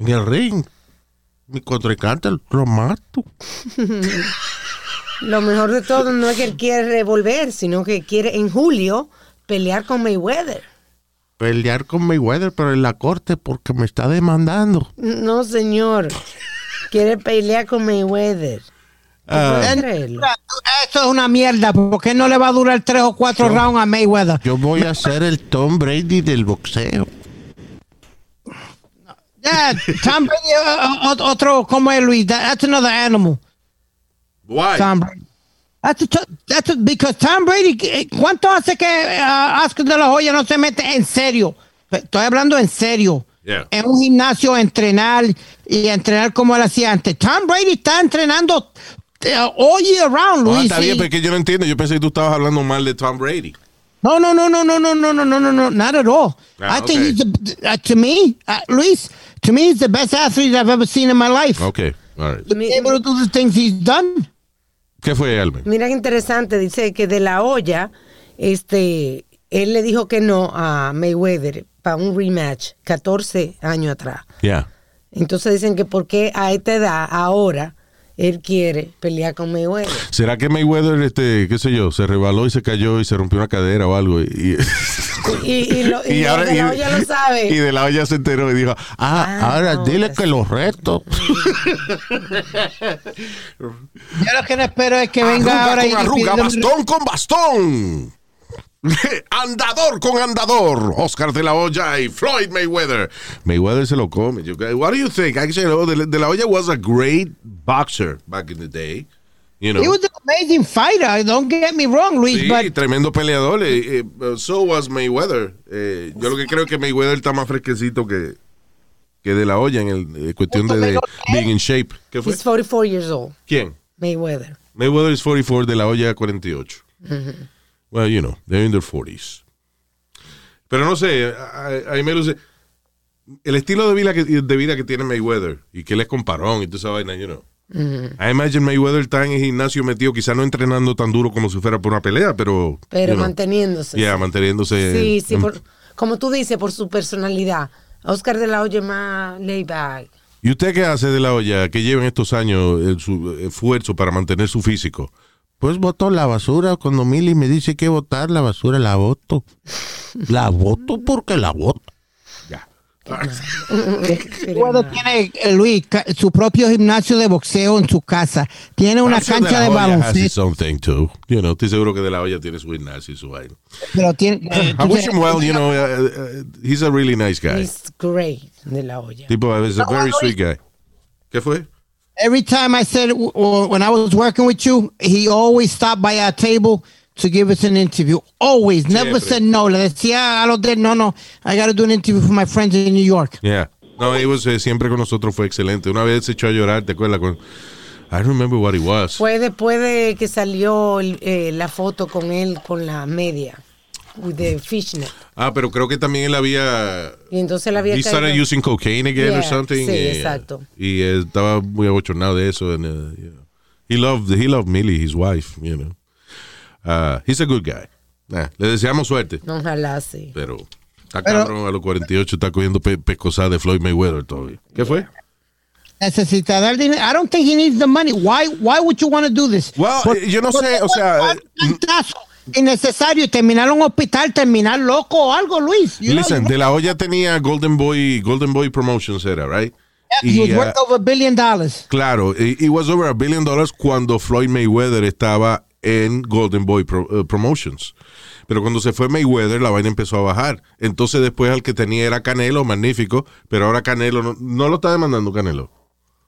En el ring. Mi contrincante lo mato. lo mejor de todo no es que él quiere revolver, sino que quiere en julio pelear con Mayweather. Pelear con Mayweather, pero en la corte porque me está demandando. No, señor. Quiere pelear con Mayweather. Ah. Eso es una mierda, porque no le va a durar tres o cuatro rounds a Mayweather. yo voy a ser el Tom Brady del boxeo. Yeah, Tom Brady, uh, otro, como es Luis? That- That's another animal. Why? Tom Brady. That's a t- that's a- because Tom Brady, eh, ¿cuánto hace que uh, Oscar de la Hoya no se mete en serio? Estoy hablando en serio. Yeah. En un gimnasio a entrenar y a entrenar como él hacía antes. Tom Brady está entrenando eh, all year round, Ah, Luis. está bien, y- pero es que yo no entiendo. Yo pensé que tú estabas hablando mal de Tom Brady. No, no, no, no, no, no, no, no, no, no, no, not at all. Ah, I think okay. he's the, uh, to me, uh, Luis, to me, he's the best athlete I've ever seen in my life. Ok, all right. To be able to do the things he's done. ¿Qué fue, Almen? Mira qué interesante, dice que de la olla, este, él le dijo que no a Mayweather para un rematch 14 años atrás. Yeah. Entonces dicen que por qué a esta edad, ahora, él quiere pelear con Mayweather. ¿Será que Mayweather, este, qué sé yo, se rebaló y se cayó y se rompió una cadera o algo? Y, Y, y, lo, y, de la olla lo sabe. y de la olla se enteró y dijo, ah, Ah, ahora no, dile pues- que los reto. Yo lo que no espero es que venga Arruga ahora y con arruga, pídeme- bastón con bastón. andador con andador. Oscar de la Hoya y Floyd Mayweather. Mayweather se lo come. What do you think? Actually, no, de, de la Hoya was a great boxer back in the day. You know. He was an amazing fighter. Don't get me wrong, Luis, Sí, but tremendo peleador. eh, eh, so was Mayweather. Eh, yo lo que creo es que Mayweather está más fresquecito que, que de la olla en el, eh, cuestión de, de being in shape. ¿Qué fue? He's 44 years old, ¿Quién? Mayweather. Mayweather is 44, de la olla 48. Well, you know, they're in their 40s. Pero no sé, a, a mí me luce. El estilo de vida, que, de vida que tiene Mayweather y que él es comparón y toda esa vaina, you know. I imagine Mayweather está en el gimnasio metido, quizás no entrenando tan duro como si fuera por una pelea, pero. Pero you know, manteniéndose. Yeah, manteniéndose. Sí, sí, en- por- como tú dices, por su personalidad. Oscar de la Hoya más laid back. ¿Y usted qué hace de la olla que lleva en estos años eh, su esfuerzo para mantener su físico? Pues voto la basura. Cuando Milly me dice que votar la basura, la voto. La voto porque la voto. Ya. Mayweather tiene, eh, Luis, su propio gimnasio de boxeo en su casa. Tiene una cancha De de baloncesto. You know, estoy seguro que de la olla tiene su gimnasio y su vaina. Pero tiene, eh, I wish him well, you know, uh, uh, he's a really nice guy. He's great de la olla. Tipo, is a very sweet guy. ¿Qué fue? Every time I said when I was working with you, he always stopped by our table to give us an interview. Always, never Siempre. said no. Le decía a los de no, no, I got to do an interview for my friends in New York. Yeah. No, he was, eh, siempre con nosotros fue excelente. Una vez se echó a llorar, ¿te acuerdas? Con, I don't remember what it was. Fue después de que salió el- eh, la foto con él con la media. With the fishnet. Ah, pero creo que también él había Y entonces él había He started caído- using cocaine again or Yeah, something. sí, y, exacto. Y eh, estaba muy abochornado de eso. and, uh, you know. He loved, he loved Millie, his wife, you know. Uh, he's a good guy. Nah, le deseamos suerte, Ojalá sí. pero está cabrón a los 48, está cogiendo pe pescosada de Floyd Mayweather todavía. ¿Qué fue? Necesita dar dinero. I don't think he needs the money. Why, why would you want to do this? Well, Por- eh, yo no porque sé, o sea, innecesario y terminar un hospital, terminar loco o algo, Luis. You Listen, De La Hoya tenía Golden Boy, Golden Boy Promotions era, right? he was Y, uh, worth over a billion dollars. Claro, it, it was over a billion dollars cuando Floyd Mayweather estaba en Golden Boy Pro- uh, Promotions. Pero cuando se fue Mayweather, la vaina empezó a bajar. Entonces después al que tenía era Canelo, magnífico, pero ahora Canelo no, no lo está demandando Canelo.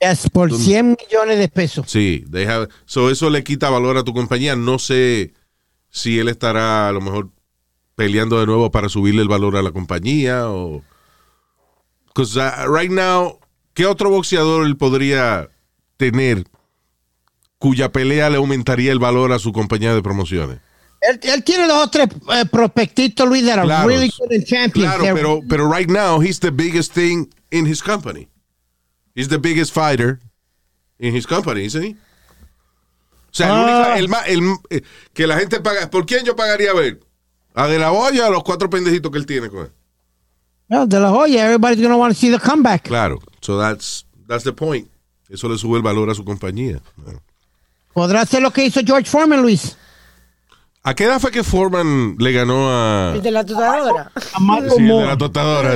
Yes, por 100 millones de pesos. Sí, have- so eso le quita valor a tu compañía. No sé si él estará a lo mejor peleando de nuevo para subirle el valor a la compañía o... Because uh, right now, ¿qué otro boxeador él podría tener cuya pelea le aumentaría el valor a su compañía de promociones? Él, él tiene dos o tres eh, prospectitos, Luis, that are Claro, really good in champions. Claro, pero, pero right now he's the biggest thing in his company. He's the biggest fighter in his company, isn't he? O sea, el único- Ah. el el- eh, que la gente paga. ¿Por quién yo pagaría a ver? ¿A De La Hoya o a los cuatro pendejitos que él tiene con él? No, de la joya, everybody's going to want to see the comeback. Claro. So that's, that's the point. Eso le sube el valor a su compañía. Podrá hacer lo que hizo George Foreman, Luis. ¿A qué edad fue que Foreman le ganó a, El de la tutadora. A Malcolm sí, el de la tostadora?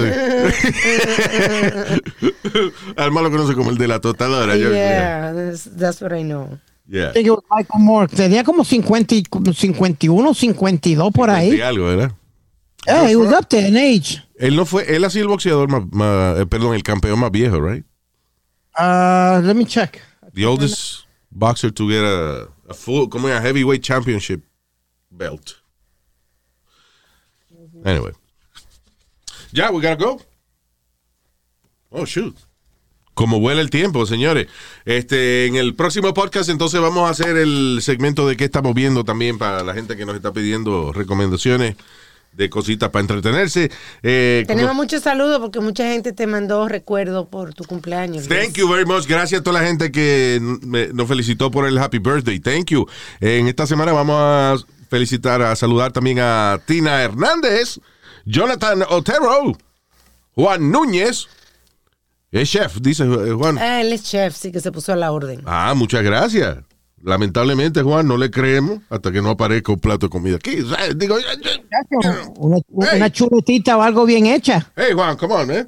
Alma lo conoce como el de la tostadora. yo- yeah, that's, that's what I know. Yeah. I think it was Michael Moore. Tenía como 50, y- como 51, 52 por Y ahí. algo, ¿verdad? Yeah, he was up there in age. Él no fue, él ha sido el boxeador más, más- eh, perdón, el campeón más viejo, right? Uh, let me check. The oldest boxer to get a, a full, como a heavyweight championship belt. Anyway. Yeah, we gotta go. Oh, shoot. Como vuela el tiempo, señores. Este, en el próximo podcast, entonces vamos a hacer el segmento de qué estamos viendo también para la gente que nos está pidiendo recomendaciones de cositas para entretenerse. Eh, como- Tenemos muchos saludos porque mucha gente te mandó recuerdos por tu cumpleaños. Thank you very much. Gracias a toda la gente que me- nos felicitó por el happy birthday. Thank you. En esta semana vamos a felicitar, a saludar también a Tina Hernández, Jonathan Otero, Juan Núñez, es chef, dice eh, Juan. Ah, él es chef, sí que se puso a la orden. Ah, muchas gracias. Lamentablemente, Juan, no le creemos hasta que no aparezca un plato de comida aquí. Sea, Digo, Una, una Hey. chuletita o algo bien hecha. hey, Juan, come on, eh.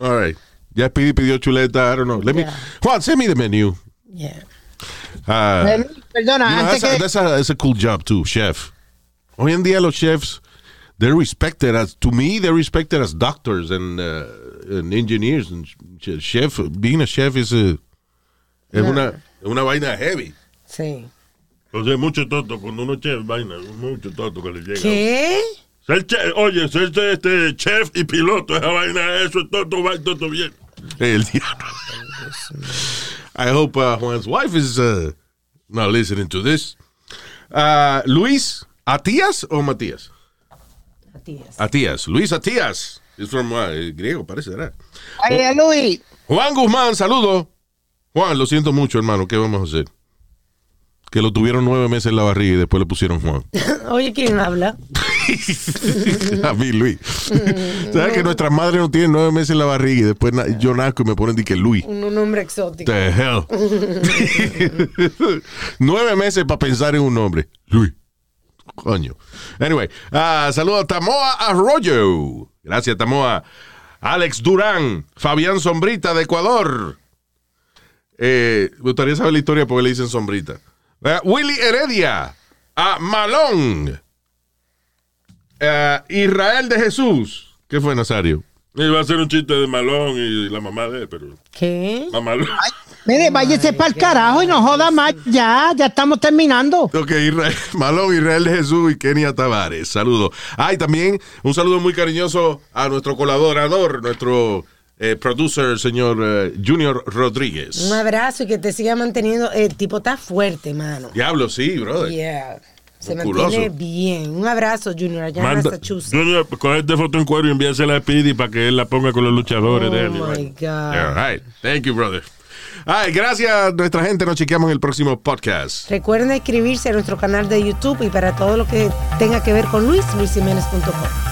All right. Ya Speedy pidió chuleta, I don't know. Let me. Juan, send me the menu. Yeah. Ah. Eh, Perdona, You know, antes that's, a, que... that's, a, that's a cool job too, chef. Hoy en día los chefs, they're respected as, to me, they're respected as doctors and, uh, and engineers. And ch- chef, being a chef is a, es una, es una vaina heavy. Sí. O sea, mucho toto, cuando uno chef, vaina, mucho toto que le llega. ¿Qué? Ser chef, oye, ser este, este chef y piloto, esa vaina, eso es toto, va toto bien. El diablo. I hope uh, Juan's wife is uh, not listening to this. Uh, Luis, ¿Atías o Matías? Matías. Atías. Luis Atías. Es from uh, griego, parece, ¿verdad? Ay, eh, Luis, Juan Guzmán, saludo. Juan, lo siento mucho, hermano. ¿Qué vamos a hacer? Que lo tuvieron nueve meses en la barriga y después le pusieron Juan. Oye, ¿quién habla? a mí, Luis. ¿Sabes que nuestras madres no tienen nueve meses en la barriga y después na- yo nazco y me ponen de que Luis? Un, un nombre exótico. The hell. nueve meses para pensar en un nombre. Luis. Coño. Anyway, ah, saludos a Tamoa Arroyo. Gracias, Tamoa. Alex Durán. Fabián Sombrita de Ecuador. Eh, me gustaría saber la historia porque le dicen Sombrita. Eh, Willy Heredia. A Malón. Eh, Israel de Jesús. ¿Qué fue, Nazario? Iba a hacer un chiste de Malón y la mamá de él, pero... ¿Qué? Mamalón. Mire, váyase para el carajo y no joda más. Ya, ya estamos terminando. Ok, Israel, Malón, Israel de Jesús y Kenia Tavares. Saludos. Ah, y también un saludo muy cariñoso a nuestro colaborador, nuestro eh, producer, señor eh, Junior Rodríguez. Un abrazo y que te siga manteniendo. El tipo está fuerte, mano. Diablo, sí, brother. Yeah. Se Musculoso. mantiene bien. Un abrazo, Junior, allá en Manda, Massachusetts. Junior, coge esta foto en cuero y envíasela a Speedy para que él la ponga con los luchadores Oh de él. my Iván. God. All right. Thank you, brother. Ay, gracias, nuestra gente. Nos chequeamos en el próximo podcast. Recuerden inscribirse a nuestro canal de YouTube y para todo lo que tenga que ver con Luis, luisiménez.com.